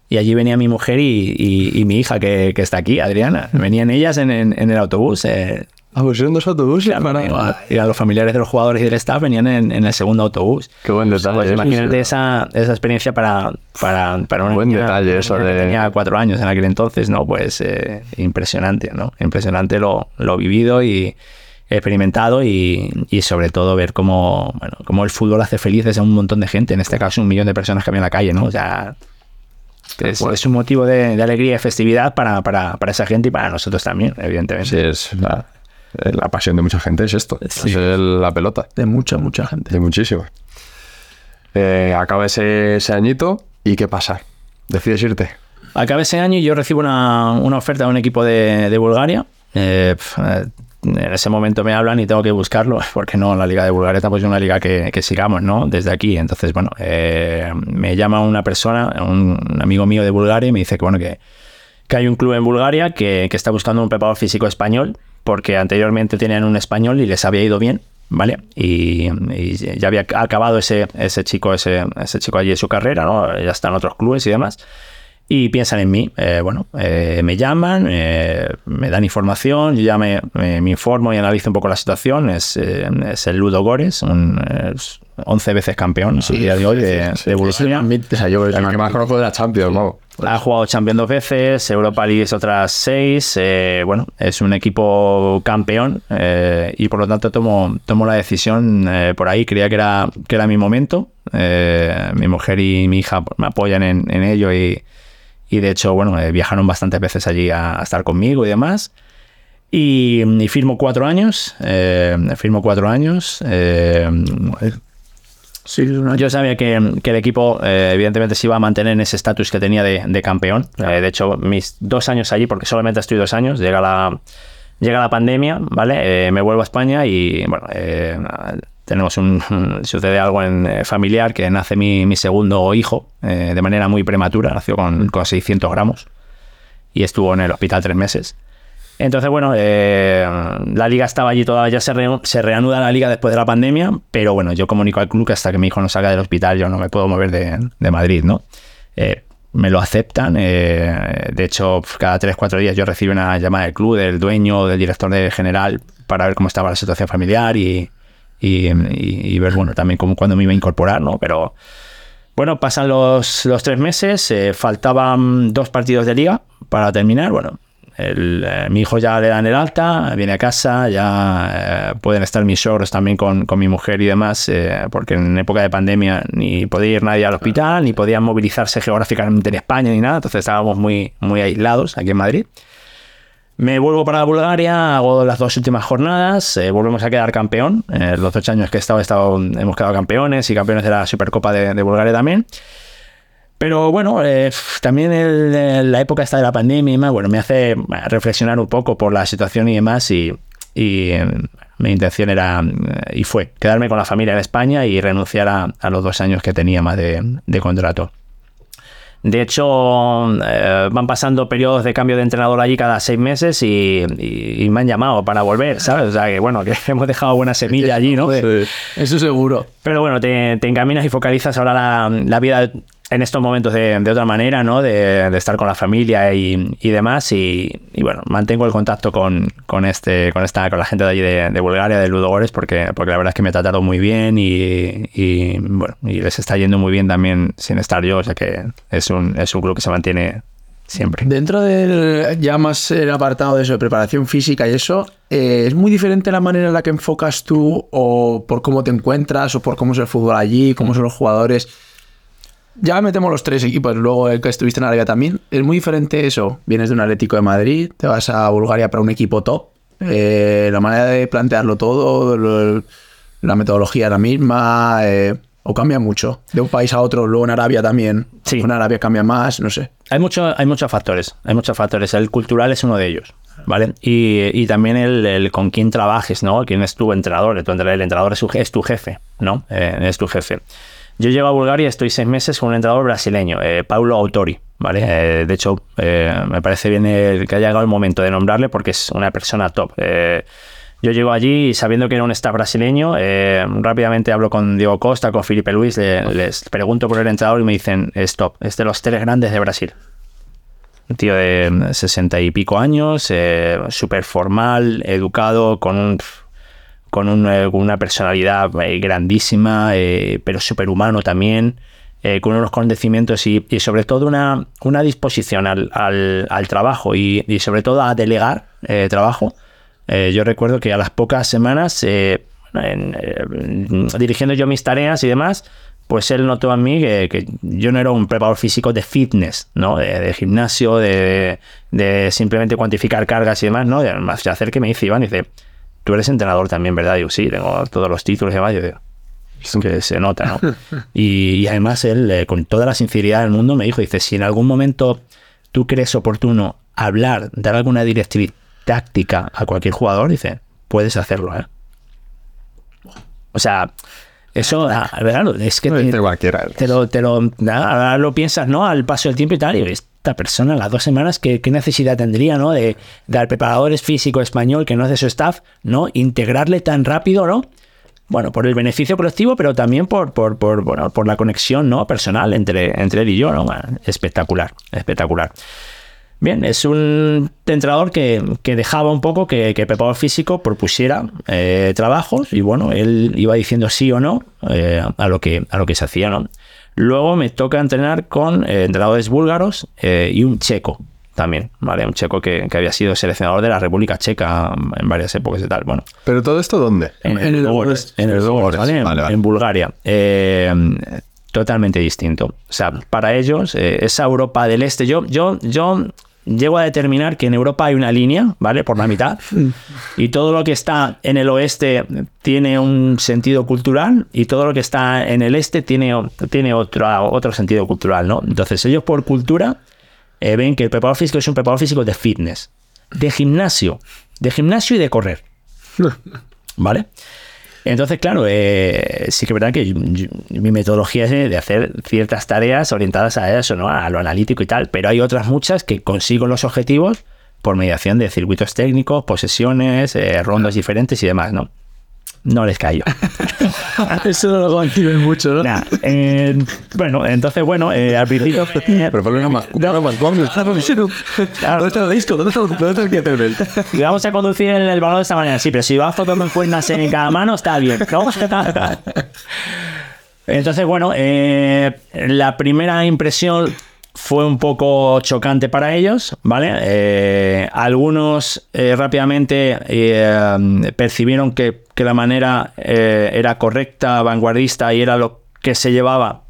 Y allí venía mi mujer y, y- y mi hija que, que está aquí, Adriana. Venían ellas en, en- en el autobús. eh, Ah, pusieron dos autobuses para... Y a los familiares de los jugadores y del staff venían en, en el segundo autobús. Qué buen detalle. Pues eso, imagínate esa, esa experiencia para, para, para una Buen niña- detalle eso niña que de- Tenía cuatro años en aquel entonces, ¿no? Pues eh, impresionante, ¿no? Impresionante lo, lo vivido y experimentado y, y sobre todo ver cómo, bueno, cómo el fútbol hace felices a un montón de gente, en este caso un millón de personas que había en la calle, ¿no? O sea, es, es un motivo de, de alegría y festividad para, para, para esa gente y para nosotros también, evidentemente. Sí, es la, la pasión de mucha gente, es esto. Sí. Es la pelota. De mucha, mucha gente. De muchísimo. Eh, acaba ese, ese añito y ¿qué pasa? ¿Decides irte? Acaba ese año y yo recibo una, una oferta de un equipo de, de Bulgaria. Eh, pf, eh, en ese momento me hablan y tengo que buscarlo, *laughs* porque no, la Liga de Bulgaria tampoco es una liga que, que sigamos, ¿no? Desde aquí. Entonces, bueno, eh, me llama una persona, un, un amigo mío de Bulgaria, y me dice que, bueno, que, que hay un club en Bulgaria que, que está buscando un preparador físico español, porque anteriormente tenían un español y les había ido bien, ¿vale? Y, y ya había acabado ese, ese chico, ese, ese chico allí su carrera, ¿no? Ya están otros clubes y demás. Y piensan en mí. Eh, bueno, eh, me llaman, eh, me dan información, yo ya me, me- me informo y analizo un poco la situación. Es, eh, es el Ludo Gores, un, es 11 veces campeón a día de hoy de, de Bulgaria. O sea, yo el que más conozco de la Champions, vamos. Ha jugado Champions dos veces, Europa League otras seis. eh, bueno, es un equipo campeón eh, y por lo tanto tomo, tomo la decisión eh, por ahí. Creía que era, que era mi momento. Eh, mi mujer y mi hija me apoyan en, en ello y, y de hecho, bueno, eh, viajaron bastantes veces allí a, a estar conmigo y demás. Y, y firmo cuatro años. eh, firmo cuatro años. eh, Sí, una- yo sabía que, que el equipo, eh, evidentemente, se iba a mantener en ese estatus que tenía de, de campeón. Eh, de hecho, mis dos años allí, porque solamente estoy dos años, llega la, llega la pandemia, ¿vale? Eh, me vuelvo a España y, bueno, tenemos un. sucede algo en, eh, familiar que nace mi, mi segundo hijo eh, de manera muy prematura, nació con, con 600 gramos y estuvo en el hospital tres meses. Entonces, bueno, eh, la liga estaba allí todavía, ya se, re- se reanuda la liga después de la pandemia, pero bueno, yo comunico al club que hasta que mi hijo no salga del hospital yo no me puedo mover de, de Madrid, ¿no? Eh, me lo aceptan, eh, de hecho, cada 3-4 días yo recibo una llamada del club, del dueño, del director de general, para ver cómo estaba la situación familiar y, y, y- y ver, bueno, también cómo, cuándo me iba a incorporar, ¿no? Pero bueno, pasan los, los tres meses, eh, faltaban dos partidos de liga para terminar. Bueno, el, eh, mi hijo ya le dan el alta, viene a casa, ya eh, pueden estar mis shorts también con, con mi mujer y demás, eh, porque en época de pandemia ni podía ir nadie al hospital, ni podían movilizarse geográficamente en España ni nada, entonces estábamos muy, muy aislados aquí en Madrid. Me vuelvo para Bulgaria, hago las dos últimas jornadas, eh, volvemos a quedar campeón. Eh, los ocho años que he estado, he estado- hemos quedado campeones y campeones de la Supercopa de, de Bulgaria también. Pero bueno, eh, también el- la época esta de la pandemia y demás, bueno, me hace reflexionar un poco por la situación y demás y, eh, mi intención era, eh, y fue, quedarme con la familia en España y renunciar a, los dos años que tenía más de contrato. De hecho, eh, van pasando periodos de cambio de entrenador allí cada seis meses y, y- y me han llamado para volver, ¿sabes? O sea que bueno, que *laughs* hemos dejado buena semilla allí, ¿no? *laughs* De- Eso seguro. pero bueno, te, te encaminas y focalizas ahora la, la vida en estos momentos de, de otra manera, ¿no? De, de estar con la familia y, y demás. Y, y bueno, mantengo el contacto con, con, este, con, esta, con la gente de allí de, de Bulgaria, de Ludogorets, porque, porque la verdad es que me trataron muy bien y, y, bueno, y les está yendo muy bien también sin estar yo. O sea que es un, es un club que se mantiene siempre. Dentro del ya más el apartado de eso, de preparación física y eso, eh, ¿es muy diferente la manera en la que enfocas tú o por cómo te encuentras o por cómo es el fútbol allí, cómo son los jugadores? Ya metemos los tres equipos, luego el que estuviste en Arabia también. ¿Es muy diferente eso? Vienes de un Atlético de Madrid, te vas a Bulgaria para un equipo top. eh, la manera de plantearlo todo, lo- la metodología es la misma, eh, o cambia mucho de un país a otro, luego en Arabia también. Sí. En Arabia cambia más, no sé. Hay, mucho, hay muchos factores, hay muchos factores. El cultural es uno de ellos, ¿vale? Y, y también el, el con quién trabajes, ¿no? Quién es tu entrenador. El entrenador es, su je- es tu jefe, ¿no? Eh, es tu jefe. Yo llego a Bulgaria, estoy seis meses con un entrenador brasileño, eh, Paulo Autori, ¿vale? Eh, de hecho, eh, me parece bien que haya llegado el momento de nombrarle porque es una persona top. Yo llego allí y sabiendo que era un staff brasileño, rápidamente hablo con Diego Costa, con Felipe Luis, le- les pregunto por el entrenador y me dicen, stop, es de los tres grandes de Brasil. Un tío de sesenta y pico años, súper formal, educado, con un con un, una personalidad eh, grandísima, eh, pero superhumano también, eh, con unos conocimientos y, y sobre todo una, una disposición al, al- al trabajo y, y sobre todo a delegar eh, trabajo. Eh, yo recuerdo que a las pocas semanas, eh, en, dirigiendo yo mis tareas y demás, pues él notó a mí que, que yo no era un preparador físico de fitness, ¿no? De, de gimnasio, de, de simplemente cuantificar cargas y demás, ¿no? Y además se acerca y me dice, Iván, dice, tú eres entrenador también, ¿verdad? Digo, sí, tengo todos los títulos y demás. Yo digo, es que se nota, ¿no? *laughs* y, y además él, eh, con toda la sinceridad del mundo, me dijo, dice, si en algún momento tú crees oportuno hablar, dar alguna directriz táctica a cualquier jugador, dice, puedes hacerlo, ¿eh? O sea, eso, ah, claro, es que te- cualquiera. te lo, te lo, ahora lo piensas, ¿no? Al paso del tiempo y tal, y esta persona, las dos semanas, ¿qué, necesidad tendría, ¿no? De, de al preparador físico español que no de su staff, ¿no? Integrarle tan rápido, ¿no? Bueno, por el beneficio colectivo, pero también por, por, por, bueno, por la conexión, ¿no? Personal entre, entre él y yo, ¿no? Espectacular, espectacular. Bien, es un entrenador que, que dejaba un poco que, que el preparador físico propusiera eh, trabajos y bueno, él iba diciendo sí o no eh, a, lo que, a lo que se hacía, ¿no? Luego me toca entrenar con eh, entrenadores búlgaros eh, y un checo también, ¿vale? Un checo que, que había sido seleccionador de la República Checa en varias épocas y tal, bueno. ¿Pero todo esto dónde? En, En el Ludogorets, en el Ludogorets, ¿vale? En- Vale, vale. en Bulgaria. Eh, totalmente distinto. O sea, para ellos, eh, esa Europa del Este, yo, yo, yo llego a determinar que en Europa hay una línea, ¿vale? Por la *laughs* mitad. y todo lo que está en el oeste tiene un sentido cultural y todo lo que está en el este tiene, tiene otro, otro sentido cultural, ¿no? Entonces ellos por cultura eh, ven que el preparador físico es un preparador físico de fitness, de gimnasio, de gimnasio y de correr. *laughs* ¿Vale? Entonces, claro, eh, sí que es verdad que yo- yo- mi metodología es de de hacer ciertas tareas orientadas a eso, ¿no? A lo analítico y tal, pero hay otras muchas que consigo los objetivos por mediación de circuitos técnicos, posesiones, eh, rondas diferentes y demás, ¿no? No les callo. *laughs* Eso no lo conciben mucho, ¿no? Nah, eh, bueno, entonces, bueno, eh, al principio... *laughs* Pero ponle una más. *laughs* ¿Dónde está el disco? ¿Dónde está, dónde está el Y vamos a conducir el, el balón de esta manera. Sí, pero si vas fotos cuernas en cada mano, está bien. ¿no? Entonces, bueno, eh, la primera impresión fue un poco chocante para ellos, ¿vale? Eh, algunos eh, rápidamente eh, percibieron que, la manera era correcta, vanguardista y era lo que se llevaba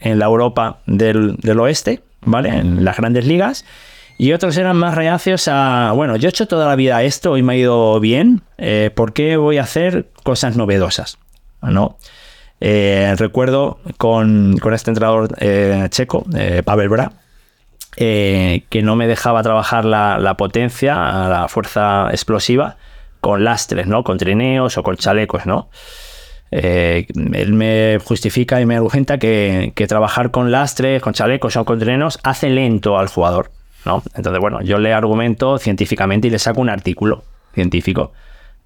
en la Europa del, del oeste, ¿vale? En las grandes ligas. Y otros eran más reacios a, bueno, yo he hecho toda la vida esto y me ha ido bien, ¿por qué voy a hacer cosas novedosas? ¿No? Eh, recuerdo con, con este entrenador eh, checo, eh, Pavel Bra, que no me dejaba trabajar la, potencia, la fuerza explosiva, con lastres, ¿no? Con trineos o con chalecos, ¿no? Él me justifica y me argumenta que, que trabajar con lastres, con chalecos o con trineos hace lento al jugador, ¿no? Entonces, bueno, yo le argumento científicamente y le saco un artículo científico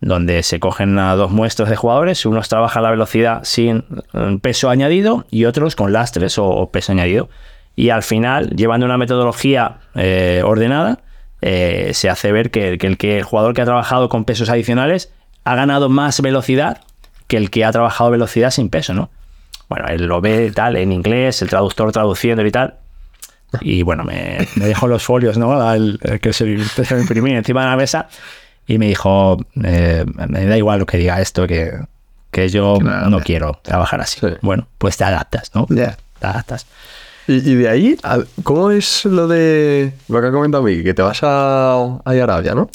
donde se cogen a dos muestras de jugadores, unos trabajan la velocidad sin eh, peso añadido y otros con lastres o, o peso añadido. Y al final, llevando una metodología eh, ordenada, eh, se hace ver que, el que el jugador que ha trabajado con pesos adicionales ha ganado más velocidad que el que ha trabajado velocidad sin peso, ¿no? Bueno, él lo ve tal en inglés, el traductor traduciendo y tal. Y bueno, me, dejó los folios, ¿no? El que se, se imprimía encima de la mesa y me dijo, eh, me da igual lo que diga esto, que, que yo Claro. no quiero trabajar así. Sí. Bueno, pues te adaptas, ¿no? Ya. Te adaptas. Y, y de ahí, ¿cómo es lo de lo que ha comentado Miki? Que te vas a, a Arabia, ¿no?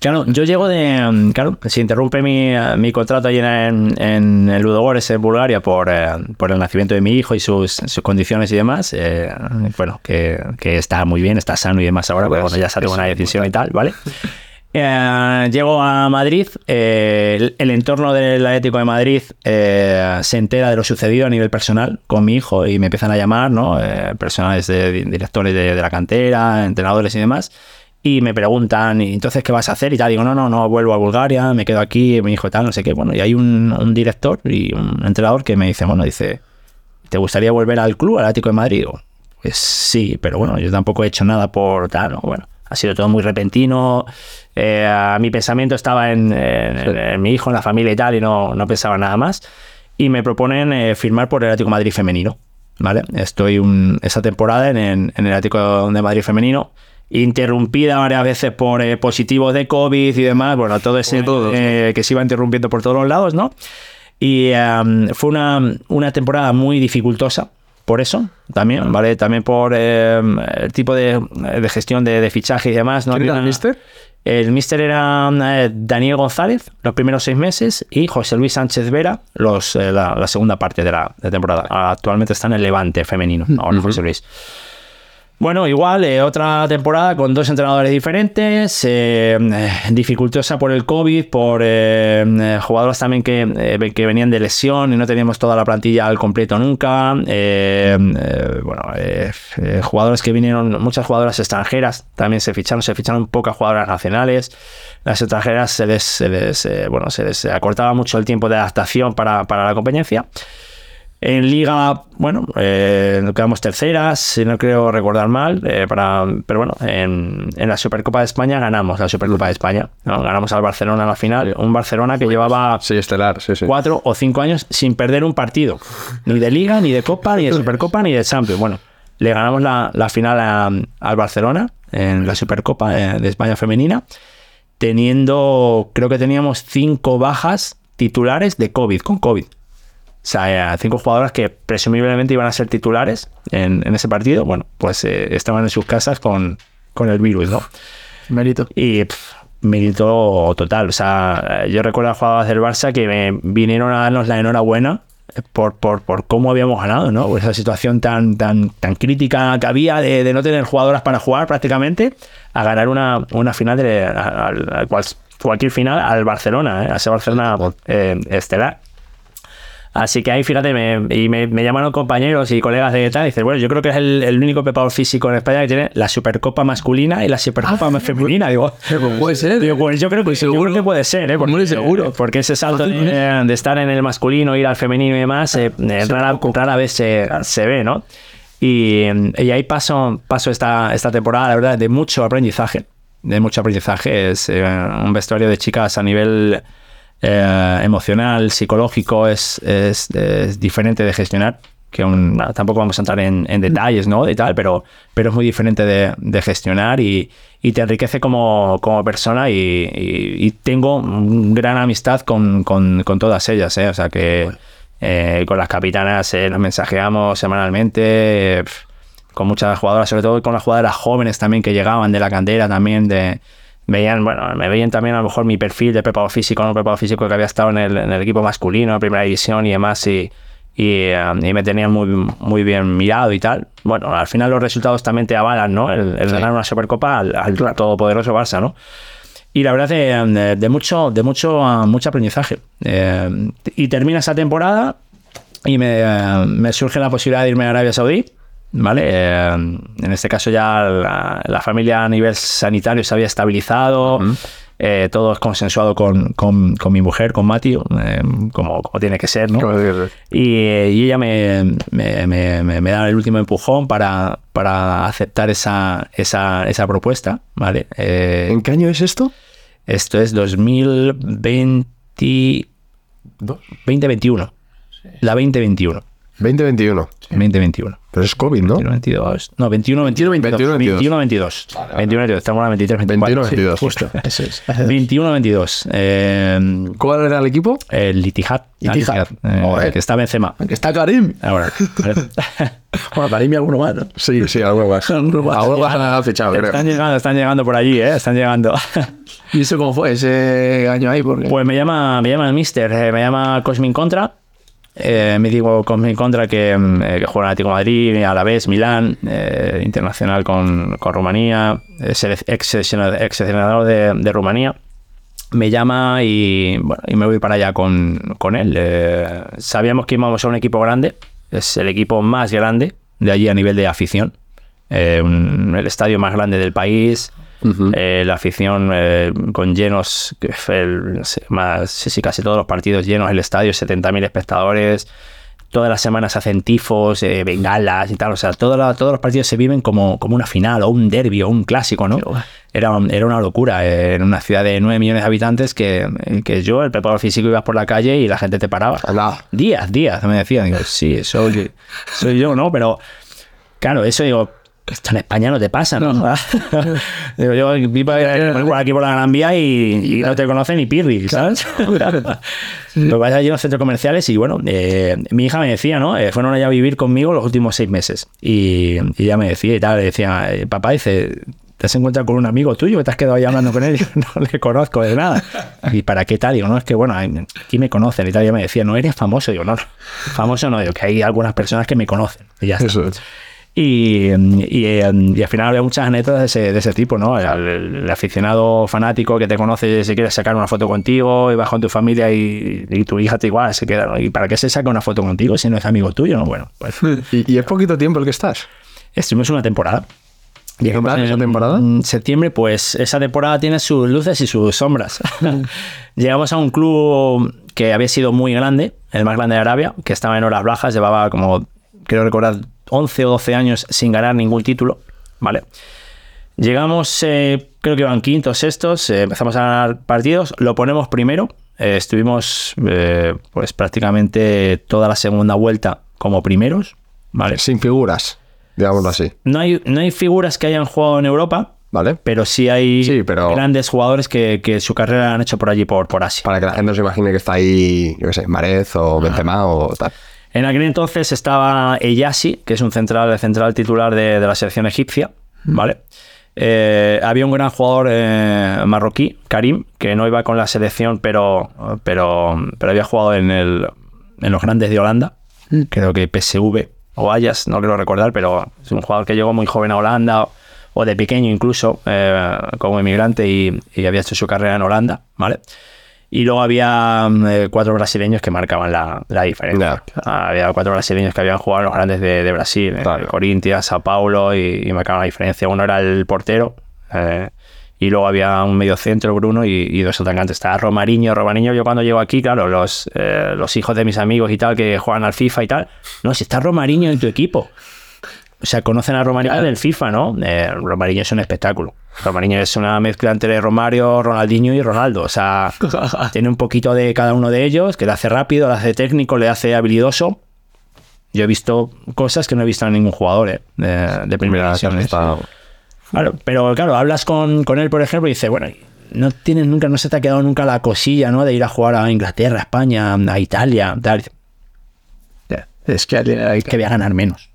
Claro, yo llego de. mm, Claro, se interrumpe mi, eh, mi contrato allí en, en el Ludogorets en Bulgaria por, eh, por el nacimiento de mi hijo y sus, sus condiciones y demás. eh, bueno, que, que está muy bien, está sano y demás ahora, pero bueno, ya se ha tomado una decisión y tal, ¿vale? *laughs* Eh, llego a Madrid, eh, el, el entorno del Atlético de Madrid eh, se entera de lo sucedido a nivel personal con mi hijo y me empiezan a llamar, ¿no? Eh, personales de di- directores de, de la cantera, entrenadores y demás. Y me preguntan, ¿y entonces qué vas a hacer? Y tal, digo, no, no, no, vuelvo a Bulgaria, me quedo aquí, mi hijo tal, no sé qué. Bueno, y hay un, un director y un entrenador que me dice, bueno, dice, ¿te gustaría volver al club, al Atlético de Madrid? Digo, pues sí, pero bueno, yo tampoco he hecho nada por tal, ¿no? Bueno, ha sido todo muy repentino. Eh, mi pensamiento estaba en, en- en- en mi hijo, en la familia y tal, y no, no pensaba nada más. Y me proponen eh, firmar por el Atlético de Madrid femenino. ¿Vale? Estoy un- esa temporada en, el Atlético de Madrid femenino, interrumpida varias veces por eh, positivos de COVID y demás. Bueno, todo ese todos, eh, que se iba interrumpiendo por todos los lados, ¿no? Y em, fue una, una temporada muy dificultosa, por eso también, ¿vale? También por em, el tipo de, de gestión de, de fichaje y demás. ¿no? ¿Quién era el míster? El míster era eh, Daniel González los primeros seis meses y José Luis Sánchez Vera los, eh, la, la segunda parte de la de temporada. Actualmente está en el Levante femenino, ahora José Luis. Bueno, igual, eh, otra temporada con dos entrenadores diferentes, eh, eh, dificultosa por el COVID, por eh, jugadores también que, que venían de lesión y no teníamos toda la plantilla al completo nunca. bueno, jugadores que vinieron, muchas jugadoras extranjeras también se ficharon, se ficharon pocas jugadoras nacionales. Las extranjeras se les, se les, bueno, se les acortaba mucho el tiempo de adaptación para, para la competencia. En Liga, bueno, eh, quedamos terceras, si no creo recordar mal, eh, para, pero bueno, en, en la Supercopa de España ganamos la Supercopa de España, ¿no? ganamos al Barcelona en la final, un Barcelona que llevaba Sí, estelar, sí, sí. cuatro o cinco años sin perder un partido, ni de Liga, ni de Copa, ni de Supercopa, ni de Champions. Bueno, le ganamos la, la final al Barcelona en la Supercopa eh, de España femenina, teniendo, creo que teníamos cinco bajas titulares de COVID, con COVID. O sea, eh, cinco jugadoras que presumiblemente iban a ser titulares en, en ese partido, bueno, pues eh, estaban en sus casas con, con el virus, ¿no? Mérito. Y pff, mérito total. O sea, eh, yo recuerdo a jugadoras del Barça que me vinieron a darnos la enhorabuena eh, por, por, por cómo habíamos ganado, ¿no? Por esa situación tan, tan, tan crítica que había de, de no tener jugadoras para jugar prácticamente, a ganar una, una final de a- a- a cual- cualquier final al Barcelona, ¿eh? a ese Barcelona eh, estelar. Así que ahí, fíjate, me, y me, me llamaron compañeros y colegas de tal, y dices, bueno, yo creo que es el, el único preparador físico en España que tiene la Supercopa masculina y la Supercopa femenina. Digo, *laughs* Puede ser. digo, pues yo creo que, yo creo que puede ser, ¿eh? Porque, Muy seguro. Porque ese salto de, de estar en el masculino, ir al femenino y demás, eh, eh, rara, rara vez se, se ve, ¿no? Y, y ahí paso, paso esta, esta temporada, la verdad, de mucho aprendizaje. De mucho aprendizaje. Es eh, un vestuario de chicas a nivel eh, emocional, psicológico, es, es, es diferente de gestionar. Que un- tampoco vamos a entrar en, en detalles, ¿no? Y tal, pero, pero es muy diferente de, de gestionar y, y te enriquece como, como persona. Y, y- y tengo gran amistad con, con, con todas ellas, ¿eh? O sea que eh, con las capitanas eh, nos mensajeamos semanalmente. pf, con muchas jugadoras, sobre todo con las jugadoras jóvenes también que llegaban de la cantera también, de veían, bueno, me veían también a lo mejor mi perfil de preparador físico, no preparador físico que había estado en el, en el equipo masculino, en primera división y demás, y, y, eh, y me tenían muy, muy bien mirado y tal. Bueno, al final los resultados también te avalan, ¿no? El, el ganar una Supercopa al, al todopoderoso Barça, ¿no? Y la verdad de, de- de mucho, de mucho, ah, mucho aprendizaje. Eh, y termina esa temporada y me, eh, me surge la posibilidad de irme a Arabia Saudí. ¿Vale? Eh, en este caso ya la, la familia a nivel sanitario se había estabilizado, eh, todo es consensuado con, con- con mi mujer, con Mati, eh, como, como tiene que ser, ¿no? Y, y ella me, me- me- da el último empujón para, para aceptar esa, esa, esa propuesta, ¿vale? ¿En qué año es esto? esto es 2020, 2021. La 2021. 2021. 2021. Pero es COVID, ¿no? 22. No, 21, 21, 22. 21, 21, 22. 21, 22. Estamos en la 23, 24. 21, 22. Justo, *laughs* eso es. *laughs* 21, 22. Eh, ¿Cuál era el equipo? el Litijat. Ittihad. eh, que está Benzema. Aunque está Karim. Ahora. *laughs* Bueno, Karim y alguno más, ¿no? Sí, sí, algo más. Algo más. Algo más han fichado, creo. Están llegando, están llegando por allí, ¿eh? Están llegando. ¿Y eso cómo fue ese año ahí? Porque... Pues me llama, me llama el Mister, eh, me llama Cosmin Contra. Eh, me digo Cosmin Contra que, mm, eh, que juega en Atlético Madrid, a la vez Milán, eh, internacional con, con Rumanía, es el ex seleccionador ex seleccionador de, de Rumanía. Me llama y, bueno, y me voy para allá con, con él. Eh, sabíamos que íbamos a un equipo grande, es el equipo más grande de allí a nivel de afición. Eh, un- el estadio más grande del país, eh, la afición eh, con llenos, el- no sé, más, sí, sí, casi todos los partidos llenos, el estadio, 70.000 espectadores. Todas las semanas hacen tifos, eh, bengalas y tal. O sea, todos los- todos los partidos se viven como, como una final o un derbi o un clásico, ¿no? Era, era una locura. eh, en una ciudad de 9 millones de habitantes que, que yo, el preparador físico, ibas por la calle y la gente te paraba. Anda. Días, días, me decían. Digo, sí, soy, soy yo, ¿no? Pero, claro, eso digo, esto en España no te pasa, ¿no? *laughs* digo, yo vi por aquí por la Gran Vía y, y no te conocen ni Pirri, ¿sabes? Lo vas allí en los centros comerciales y bueno, eh, mi hija me decía, ¿no? Eh, fueron allá a vivir conmigo los últimos seis meses. Y, y ella me decía y tal, le decía, eh, papá dice, te has encontrado con un amigo tuyo te has quedado ahí hablando con él *laughs* yo no le conozco de nada. ¿Y para qué tal? Digo, no, es que bueno, aquí me conocen y tal. Y ella me decía, no eres famoso. Digo, no, no, famoso no, digo, que hay algunas personas que me conocen. Y ya está. Eso es. Y, y, eh, y al final había muchas anécdotas de ese, de ese tipo, ¿no? El, el aficionado fanático que te conoce se quiere sacar una foto contigo y vas con tu familia y, y tu hija te igual se queda. ¿no? ¿Y para qué se saca una foto contigo si no es amigo tuyo? No, bueno, pues *laughs* ¿Y, es poquito tiempo el que estás? estuvimos una temporada. ¿Y qué tal esa temporada? En septiembre, pues esa temporada tiene sus luces y sus sombras. *laughs* *laughs* Llegamos a un club que había sido muy grande, el más grande de Arabia, que estaba en horas bajas, llevaba como, creo recordar, 11 o 12 años sin ganar ningún título, ¿vale? Llegamos, eh, creo que iban quintos, sextos, eh, empezamos a ganar partidos, lo ponemos primero, eh, estuvimos eh, pues prácticamente toda la segunda vuelta como primeros, ¿vale? Sin figuras, digámoslo así. No hay, no hay figuras que hayan jugado en Europa, ¿Vale? pero sí hay Sí, pero- grandes jugadores que, que su carrera han hecho por allí, por, por Asia. Para que la gente no se imagine que está ahí, yo qué sé, Marez o Benzema o tal. En aquel entonces estaba Eyasi, que es un central, el central titular de, de la selección egipcia, ¿vale? Eh, había un gran jugador eh, marroquí, Karim, que no iba con la selección, pero, pero, pero había jugado en, el, en los grandes de Holanda, creo que PSV o Ajax, no quiero recordar, pero es un jugador que llegó muy joven a Holanda o de pequeño incluso, eh, como inmigrante y, y había hecho su carrera en Holanda, ¿vale? Y luego había mm, eh, cuatro brasileños que marcaban la, la diferencia. Había cuatro brasileños que habían jugado en los grandes de, de Brasil, eh, Claro. Corinthians, Sao Paulo, y, y marcaban la diferencia. Uno era el portero, eh, y luego había un medio centro, Bruno, y, y dos atacantes. Estaba Romariño. Romariño, yo cuando llego aquí, claro, los, eh, los hijos de mis amigos y tal, que juegan al FIFA y tal. No, si está Romariño en tu equipo. O sea, conocen a Romario del FIFA, ¿no? Eh, Romarinho es un espectáculo. Romarinho es una mezcla entre Romario, Ronaldinho y Ronaldo. O sea, *laughs* tiene un poquito de cada uno de ellos, que le hace rápido, le hace técnico, le hace habilidoso. Yo he visto cosas que no he visto en ningún jugador eh, de, de primera división. ¿eh? Claro, pero claro, hablas con, con él, por ejemplo, y dice, bueno, no tienes nunca, no se te ha quedado nunca la cosilla, ¿no? De ir a jugar a Inglaterra, a España, a Italia, tal. Es que hay Que voy a ganar menos.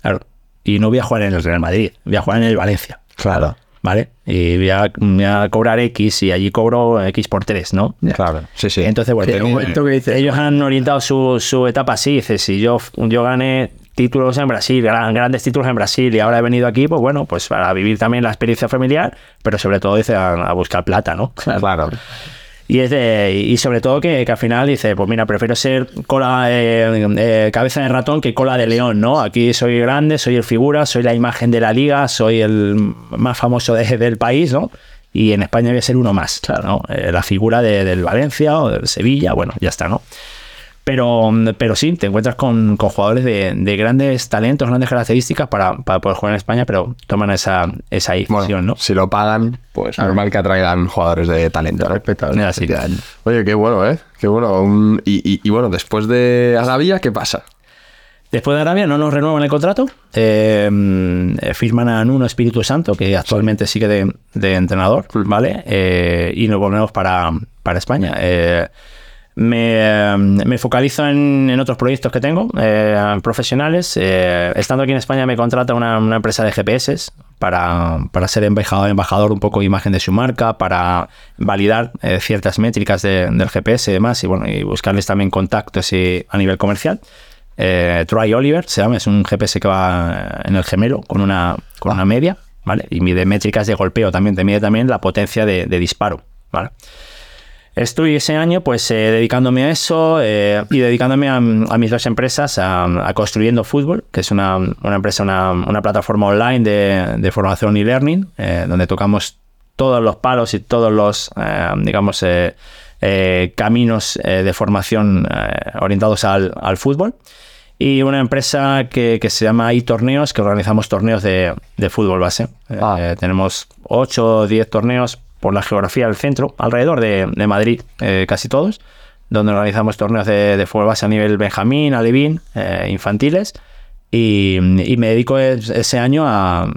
Claro. Y no voy a jugar en el Real Madrid, voy a jugar en el Valencia. Claro, ¿Vale? Y voy a, voy a cobrar X y allí cobro X por 3, ¿no? claro. Sí, sí. Entonces, bueno, Sí, un momento que dices, ellos han orientado su, su etapa así. Dice, si yo, yo gané títulos en Brasil, gran- grandes títulos en Brasil y ahora he venido aquí, pues bueno, pues para vivir también la experiencia familiar, pero sobre todo dice a, a buscar plata, ¿no? Claro. *laughs* Y, es de- y sobre todo que, que al final dice, pues mira, prefiero ser cola, eh, eh, cabeza de ratón que cola de león, ¿no? Aquí soy grande, soy el figura, soy la imagen de la liga, soy el más famoso de- del país, ¿no? Y en España a ser uno más, ¿no? Eh, la figura de- del Valencia o del Sevilla, bueno, ya está, ¿no? Pero, pero sí, te encuentras con, con jugadores de, de grandes talentos, grandes características para, para poder jugar en España, pero toman esa, esa decisión, Bueno, ¿no? si lo pagan, pues normal que atraigan jugadores de talento. ¿no? Respetable. Así. Oye, qué bueno, ¿eh? Qué bueno. Un- y, y- y bueno, después de Arabia, ¿qué pasa? Después de Arabia no nos renuevan el contrato, eh, mm, eh, firman a Nuno Espíritu Santo, que actualmente sigue de, de entrenador, ¿vale? Eh, y nos volvemos para, para España. Eh, me, eh, me focalizo en, otros proyectos que tengo, eh, profesionales. Eh, estando aquí en España me contrata una, empresa de GPS para, para ser embajador, embajador un poco de imagen de su marca, para validar eh, ciertas métricas de- del GPS y demás, y, bueno, y buscarles también contactos a nivel comercial. Troy Oliver se llama, es un GPS que va en el gemelo con una, con una media, ¿vale? Y mide métricas de golpeo también, te mide también la potencia de, de disparo, ¿vale? Estoy ese año pues eh, dedicándome a eso eh, y dedicándome a, a mis dos empresas, a, a Construyendo Fútbol, que es una, una empresa, una, una plataforma online de, de formación y learning, eh, donde tocamos todos los palos y todos los, eh, digamos, caminos de formación orientados al, al fútbol. Y una empresa que, que se llama iTorneos, que organizamos torneos de, de fútbol base. Ah. tenemos 8 o 10 torneos por la geografía del centro, alrededor de, Madrid, eh, casi todos, donde organizamos torneos de, de fútbol base a nivel Benjamín, Alevín, eh, infantiles. Y, y me dedico es- ese año a,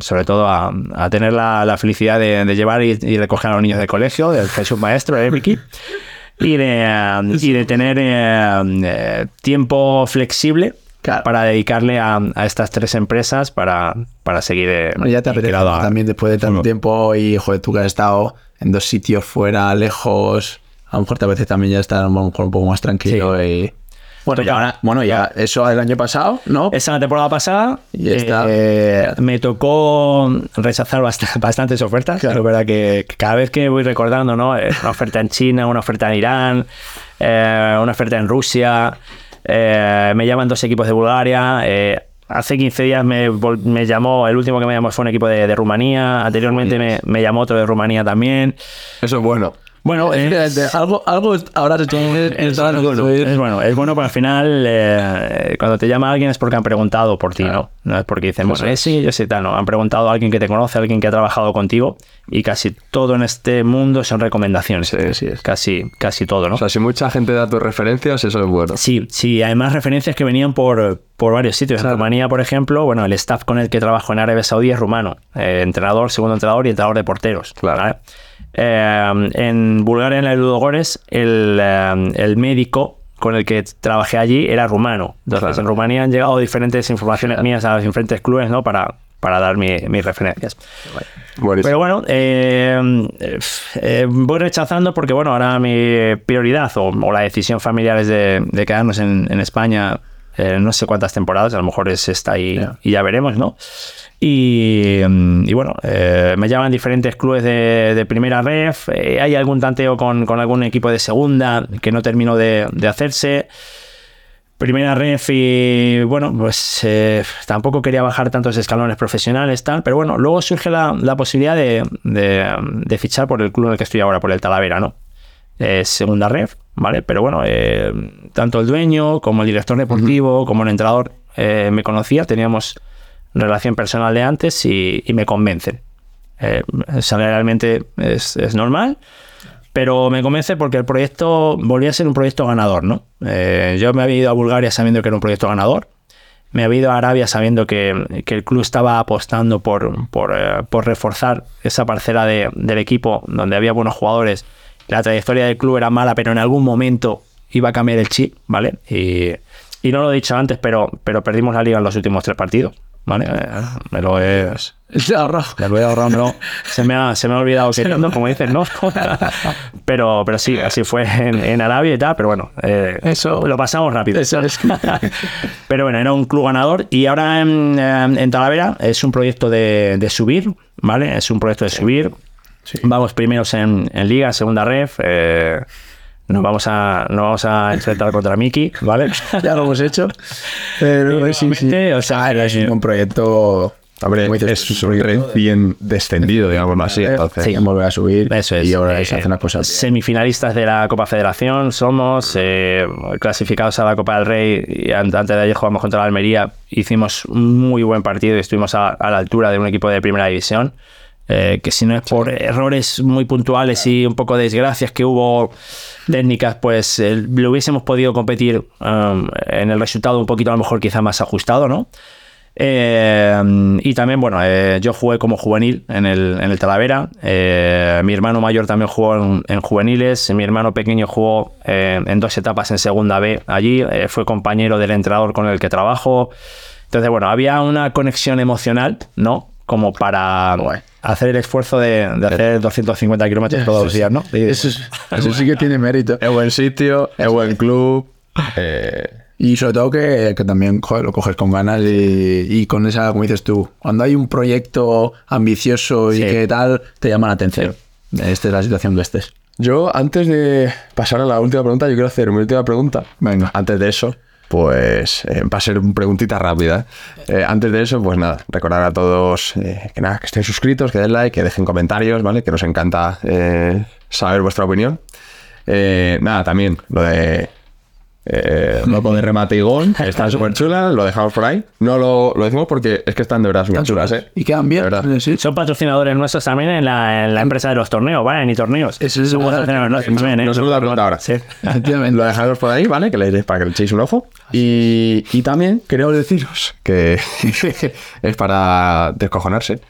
sobre todo a, tener la, felicidad de, llevar y, recoger a los niños del colegio, del Jesús Maestro, de Vicky, y de, y de tener eh, eh, tiempo flexible Claro. para dedicarle a, a estas tres empresas para, para seguir eh, Bueno, ya te apetece a- también después de tanto tiempo y, joder, tú que has estado en dos sitios fuera, lejos, a lo mejor te apetece también ya estar a lo mejor un poco más tranquilo y... Bueno, ya, ahora- bueno, ya eso el año pasado, ¿no? Esa la temporada pasada Y está. eh, me tocó rechazar bast- *laughs* bastantes ofertas. Es verdad que que cada vez que voy recordando, ¿no? Eh, Una oferta en China, una oferta en Irán, eh, una oferta en Rusia. Eh, me llaman dos equipos de Bulgaria. eh, hace 15 días me, llamó, el último que me llamó fue un equipo de, de Rumanía. Anteriormente me, me llamó otro de Rumanía también. Eso es bueno. Bueno, eh, algo, algo ahora se tiene es, bueno, es bueno, es bueno, pero al final, eh, cuando te llama alguien es porque han preguntado por ti, ¿no? No es porque dicen, bueno, eh, sí, yo sé tal, no. Han preguntado a alguien que te conoce, a alguien que ha trabajado contigo, y casi todo en este mundo son recomendaciones. Casi, casi todo, ¿no? O sea, si mucha gente da tus referencias, eso es bueno. Sí, sí, además referencias que venían por, por varios sitios. En Rumanía, por ejemplo, bueno, el staff con el que trabajo en Arabia Saudí es rumano. Eh, entrenador, segundo entrenador y entrenador de porteros. ¿vale? Eh, en Bulgaria, en el Ludogores, el, eh, el médico con el que trabajé allí era rumano. Entonces, en Rumanía han llegado diferentes informaciones mías a los diferentes clubes, ¿no? Para, para dar mi- mis referencias. Buenísimo. Pero bueno, eh, eh, voy rechazando porque, bueno, ahora mi prioridad o, o la decisión familiar es de, de quedarnos en, en España eh, no sé cuántas temporadas, a lo mejor es esta y, y ya veremos, ¿no? Y, y bueno, eh, me llaman diferentes clubes de, de primera ref, eh, hay algún tanteo con, con algún equipo de segunda que no termino de, de hacerse. Primera ref y bueno, pues tampoco quería bajar tantos escalones profesionales, tal, pero bueno, luego surge la, la posibilidad de, de, fichar por el club en el que estoy ahora, por el Talavera, ¿no? Segunda ref, ¿vale? Pero bueno, eh, tanto el dueño como el director deportivo, como el entrenador eh, me conocía, teníamos relación personal de antes y, y me convencen. Eh, salarialmente es, es normal, pero me convence porque el proyecto volvía a ser un proyecto ganador, ¿no? Eh, yo me había ido a Bulgaria sabiendo que era un proyecto ganador. Me había ido a Arabia sabiendo que, que el club estaba apostando por, por, eh, por reforzar esa parcela de- del equipo donde había buenos jugadores. La trayectoria del club era mala, pero en algún momento iba a cambiar el chip, ¿vale? Y, y no lo he dicho antes, pero, pero perdimos la liga en los últimos tres partidos, ¿vale? Eh, me lo he, *laughs* ahorrado. me lo he ahorrado, no. Se me ha, se me ha olvidado queriendo, como dices, ¿no? *laughs* pero, pero sí, así fue en, en Arabia y tal, pero bueno, eh, Eso- lo pasamos rápido. Eso es. *laughs* Pero bueno, era un club ganador y ahora en, eh, en Talavera es un proyecto de, de subir, ¿vale? Es un proyecto de subir. Vamos primeros en, en Liga, segunda ref. eh, nos vamos a, nos vamos a enfrentar contra Miki, ¿vale? *laughs* ya lo hemos hecho. Pero sí, sí. nuevamente, o sea, Ah, eh, un proyecto. Hombre, es recién descendido, digamos así. Entonces, sí. volver a subir. Eso es. Y ahora eh, se hacen las cosas. Semifinalistas de la Copa Federación somos, eh, clasificados a la Copa del Rey y an- antes de ayer jugamos contra la Almería. Hicimos un muy buen partido y estuvimos a, a la altura de un equipo de primera división. Eh, que si no es por errores muy puntuales y un poco de desgracias que hubo técnicas, pues eh, lo hubiésemos podido competir um, en el resultado un poquito a lo mejor quizá más ajustado, ¿no? Eh, y también, bueno, yo jugué como juvenil en el, en el Talavera. Mi hermano mayor también jugó en, en juveniles. Mi hermano pequeño jugó en dos etapas en segunda B allí. Fue compañero del entrenador con el que trabajo. Entonces, bueno, había una conexión emocional, ¿no? Como para hacer el esfuerzo de, de hacer 250 kilómetros todos los días, ¿no? Eso, es- eso sí que tiene mérito. es buen sitio, es buen club. eh, Y sobre todo que, que también joder, lo coges con ganas y, y con esa, como dices tú, cuando hay un proyecto ambicioso y Sí. que tal, te llama la atención. Esta es la situación que estés. Yo, antes de pasar a la última pregunta, yo quiero hacer mi última pregunta. Venga. Antes de eso, pues eh, va a ser una preguntita rápida. Eh, antes de eso, pues nada, recordar a todos eh, que nada, que estén suscritos, que den like, que dejen comentarios, ¿vale? Que nos encanta saber vuestra opinión. Nada, también lo de eh, loco de remate y gol, *laughs* están súper chulas, lo dejamos por ahí. No lo, lo decimos porque es que están de verdad súper chulas, ¿eh? Y quedan bien. De verdad. eh, sí. Son patrocinadores nuestros también en la, en la empresa de los torneos, ¿vale? Ni torneos. Eso es bueno. ¿eh? Nos hemos dado cuenta ahora. Sí. Efectivamente. Lo dejamos por ahí, ¿vale? Que le, para que le echéis un ojo. Y, y también queremos deciros que *laughs* es para descojonarse.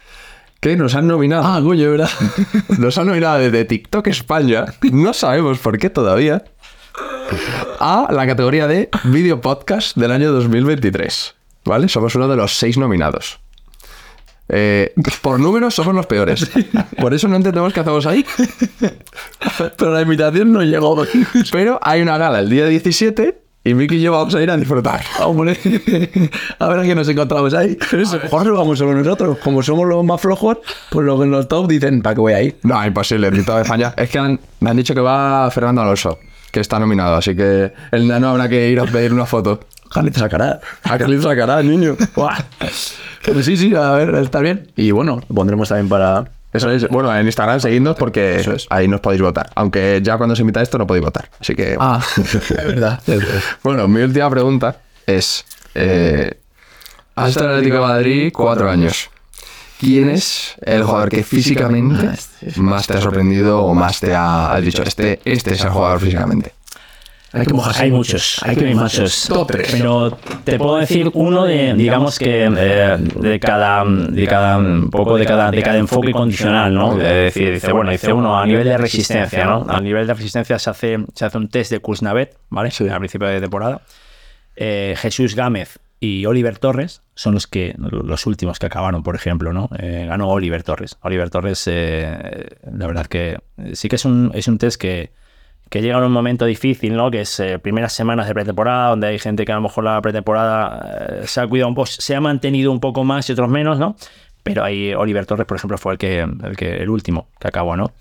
Que nos han nominado. Ah, coño, ¿verdad? Nos han nominado desde TikTok España. No sabemos por qué todavía. A la categoría de Video Podcast del año 2023. ¿Vale? Somos uno de los seis nominados. Eh, por números somos los peores. Por eso no entendemos qué hacemos ahí. Pero la invitación no llegó. Pero hay una gala el día 17 y Miki y yo vamos a ir a disfrutar. Hombre, a ver a qué nos encontramos ahí. Pero eso, a lo mejor lo vamos solo nosotros. Como somos los más flojos, pues los los top dicen, ¿para qué voy ahí? No, imposible, ni toda España. Es que han- me han dicho que va Fernando Alonso, que está nominado, así que el nano habrá que ir a pedir una foto. Carlitos sacará. ¿A le sacará, niño? Pero sí, sí, a ver, está bien. Y bueno, lo pondremos también para. Eso es. Bueno, en Instagram seguidnos porque Eso es. ahí nos podéis votar. Aunque ya cuando se invita esto no podéis votar. Así que. Ah, *laughs* es verdad. Bueno, mi última pregunta es: eh, Has estado en el Atlético de Madrid cuatro años. ¿Quién es el jugador que físicamente más te ha sorprendido o más te ha has dicho este, este es el jugador físicamente? Hay que mojarse. Hay muchos, hay que muchos. Top tres. Pero te puedo decir uno de, digamos que eh, de cada, de cada un poco de cada, de cada enfoque condicional, ¿no? Es decir, dice, bueno, dice uno a nivel de resistencia, ¿no? A nivel de resistencia se hace, se hace un test de Kuznavet, ¿vale? Al principio de temporada. Eh, Jesús Gámez y Oliver Torres son los que los últimos que acabaron, por ejemplo, ¿no? Eh, ganó Oliver Torres. Oliver Torres, eh, la verdad que sí que es un, es un test que, que llega en un momento difícil, ¿no? Que es eh, primeras semanas de pretemporada, donde hay gente que a lo mejor la pretemporada eh, se ha cuidado un poco, se ha mantenido un poco más y otros menos, ¿no? Pero ahí Oliver Torres, por ejemplo, fue el que el, que, el último que acabó, ¿no?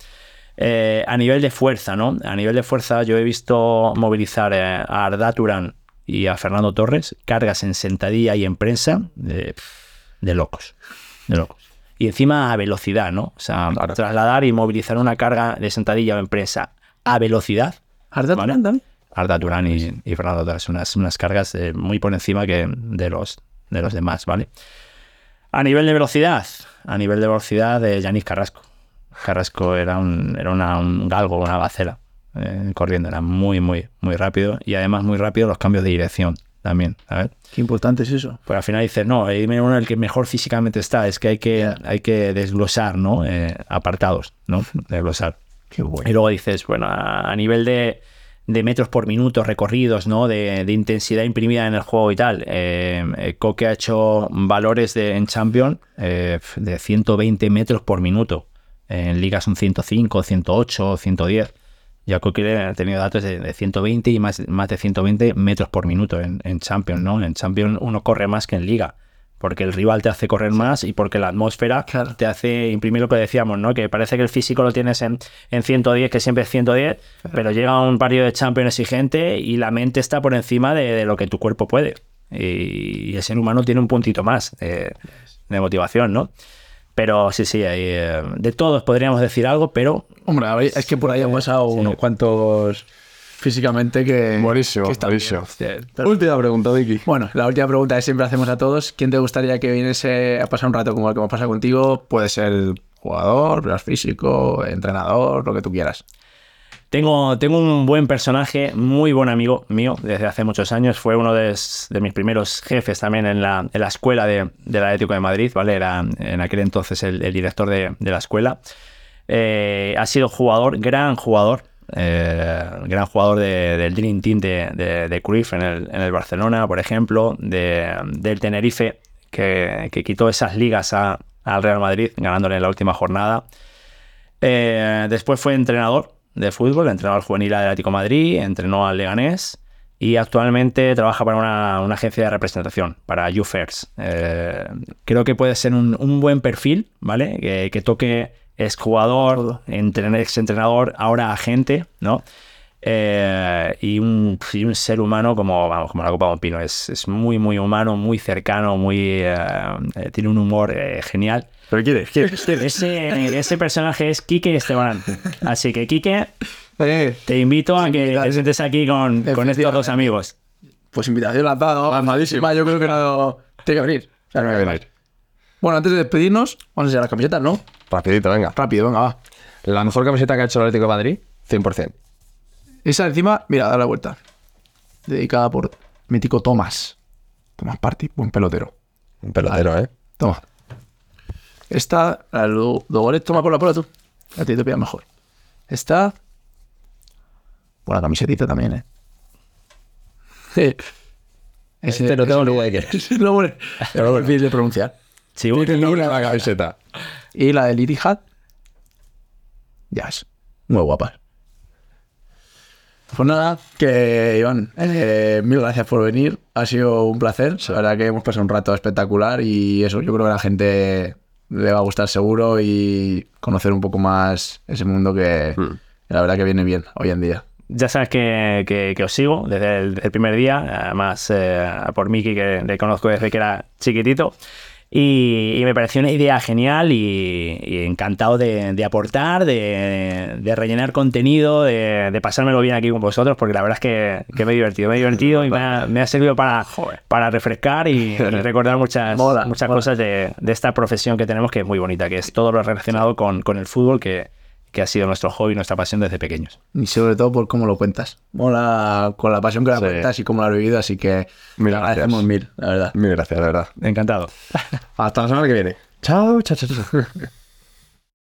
Eh, a nivel de fuerza, ¿no? A nivel de fuerza, yo he visto movilizar eh, a Arda Turán y a Fernando Torres cargas en sentadilla y en prensa de, de locos, de locos. Y encima a velocidad, ¿no? O sea, trasladar y movilizar una carga de sentadilla o en prensa a velocidad. Arda ¿vale? Turán también. Arda Turán y, y Fernando Torres, unas, unas cargas eh, muy por encima que de los, de los demás, ¿vale? A nivel de velocidad, a nivel de velocidad de Yanis Carrasco. Carrasco era un, era una- un galgo, una bacela eh, corriendo, era muy, muy, muy rápido y además muy rápido los cambios de dirección también, ¿sabes? Qué importante es eso. Pues al final dices, no, eh, dime uno el que mejor físicamente está, es que hay que, hay que desglosar, ¿no? Eh, apartados, ¿no? *laughs* Desglosar. Qué bueno. Y luego dices, bueno, a, a nivel de, de metros por minuto recorridos, ¿no? De, de intensidad imprimida en el juego y tal. Eh, eh, Coque ha hecho valores de, en Champion eh, de 120 metros por minuto. En Liga son 105, 108, 110. Ya Coque ha tenido datos de, de 120 y más, más de 120 metros por minuto en, en Champions, ¿no? En Champions uno corre más que en Liga, porque el rival te hace correr más y porque la atmósfera Claro. te hace imprimir lo que decíamos, ¿no? Que parece que el físico lo tienes en, en 110, que siempre es 110, pero llega un partido de Champions exigente y la mente está por encima de, de lo que tu cuerpo puede. Y, y el ser humano tiene un puntito más de, de motivación, ¿no? Pero sí, sí, hay, eh, de todos podríamos decir algo, pero Hombre, es que por ahí han pasado unos cuantos físicamente que. Buenísimo, que está buenísimo. Sí, pero- Última pregunta, Vicky. Bueno, la última pregunta que siempre hacemos a todos: ¿quién te gustaría que viniese a pasar un rato como el que hemos pasado contigo? Puede ser jugador, físico, entrenador, lo que tú quieras. Tengo, tengo un buen personaje, muy buen amigo mío desde hace muchos años. Fue uno de, mis primeros jefes también en la, escuela de, del Atlético de Madrid, ¿vale? Era en aquel entonces el, director de, la escuela. Eh, ha sido jugador, gran jugador, eh, gran jugador de- del Dream Team de, de, Cruyff en el, Barcelona, por ejemplo, de, del Tenerife, que, quitó esas ligas al Real Madrid, ganándole en la última jornada. Eh, después fue entrenador de fútbol, entrenó al juvenil del Atlético Madrid, entrenó al Leganés y actualmente trabaja para una, una agencia de representación, para YouFirst. Eh, creo que puede ser un, un buen perfil, ¿vale? Que, que toque es jugador, ex entrenador, ahora agente, ¿no? Eh, y, un, y un ser humano como, vamos, como la Copa de un Pino. Es, es muy, muy humano, muy cercano, muy, eh, tiene un humor genial. ¿Pero quién es? ¿Quién es? Ese, ese personaje es Quique Esteban. Así que, Quique, Eh, te invito a que te sientes aquí con, con estos dos amigos. pues invitación lanzada. Lanzadísima. Yo creo que no. Tiene que venir. O sea, no hay que venir. Bueno, antes de despedirnos, vamos a enseñar las camisetas, ¿no? Rapidito, venga. Rápido, venga, va. La mejor camiseta que ha hecho el Atlético de Madrid, 100%. Esa encima, mira, da la vuelta. Dedicada por mítico Tomás. Tomás Party, buen pelotero. Un pelotero, ¿eh? Toma. Esta, la de Do- Dogoret, toma por la pola tú. A ti te pilla mejor. Esta. Buena camisetita también, ¿eh? Sí. Ese, Este no tengo ni idea de qué es. Pero es difícil de pronunciar. Sí, Tiene el nombre de la camiseta. Y la del Itihad. Ya es. Muy guapa. Pues nada, que Iván, eh, mil gracias por venir. Ha sido un placer. La verdad que hemos pasado un rato espectacular y eso, yo creo que la gente le va a gustar seguro y conocer un poco más ese mundo que la verdad que viene bien hoy en día. ya sabes que, que- que os sigo desde el, el primer día, además eh, por Miki que le conozco desde que era chiquitito. Y, y me pareció una idea genial y, y encantado de, de aportar, de, de rellenar contenido, de, de pasármelo bien aquí con vosotros, porque la verdad es que, que me he divertido, me he divertido y me ha, me ha servido para, para refrescar y, y recordar muchas, muchas cosas de, de esta profesión que tenemos que es muy bonita, que es todo lo relacionado con, con el fútbol, que, que ha sido nuestro hobby, nuestra pasión desde pequeños. Y sobre todo por cómo lo cuentas. Mola con la pasión que la Sí. cuentas y cómo la has vivido, así que Mil te agradecemos gracias. mil, la verdad. Mil gracias, de verdad. Encantado. Hasta la semana que viene. Chao, chao, chao. chao. *laughs*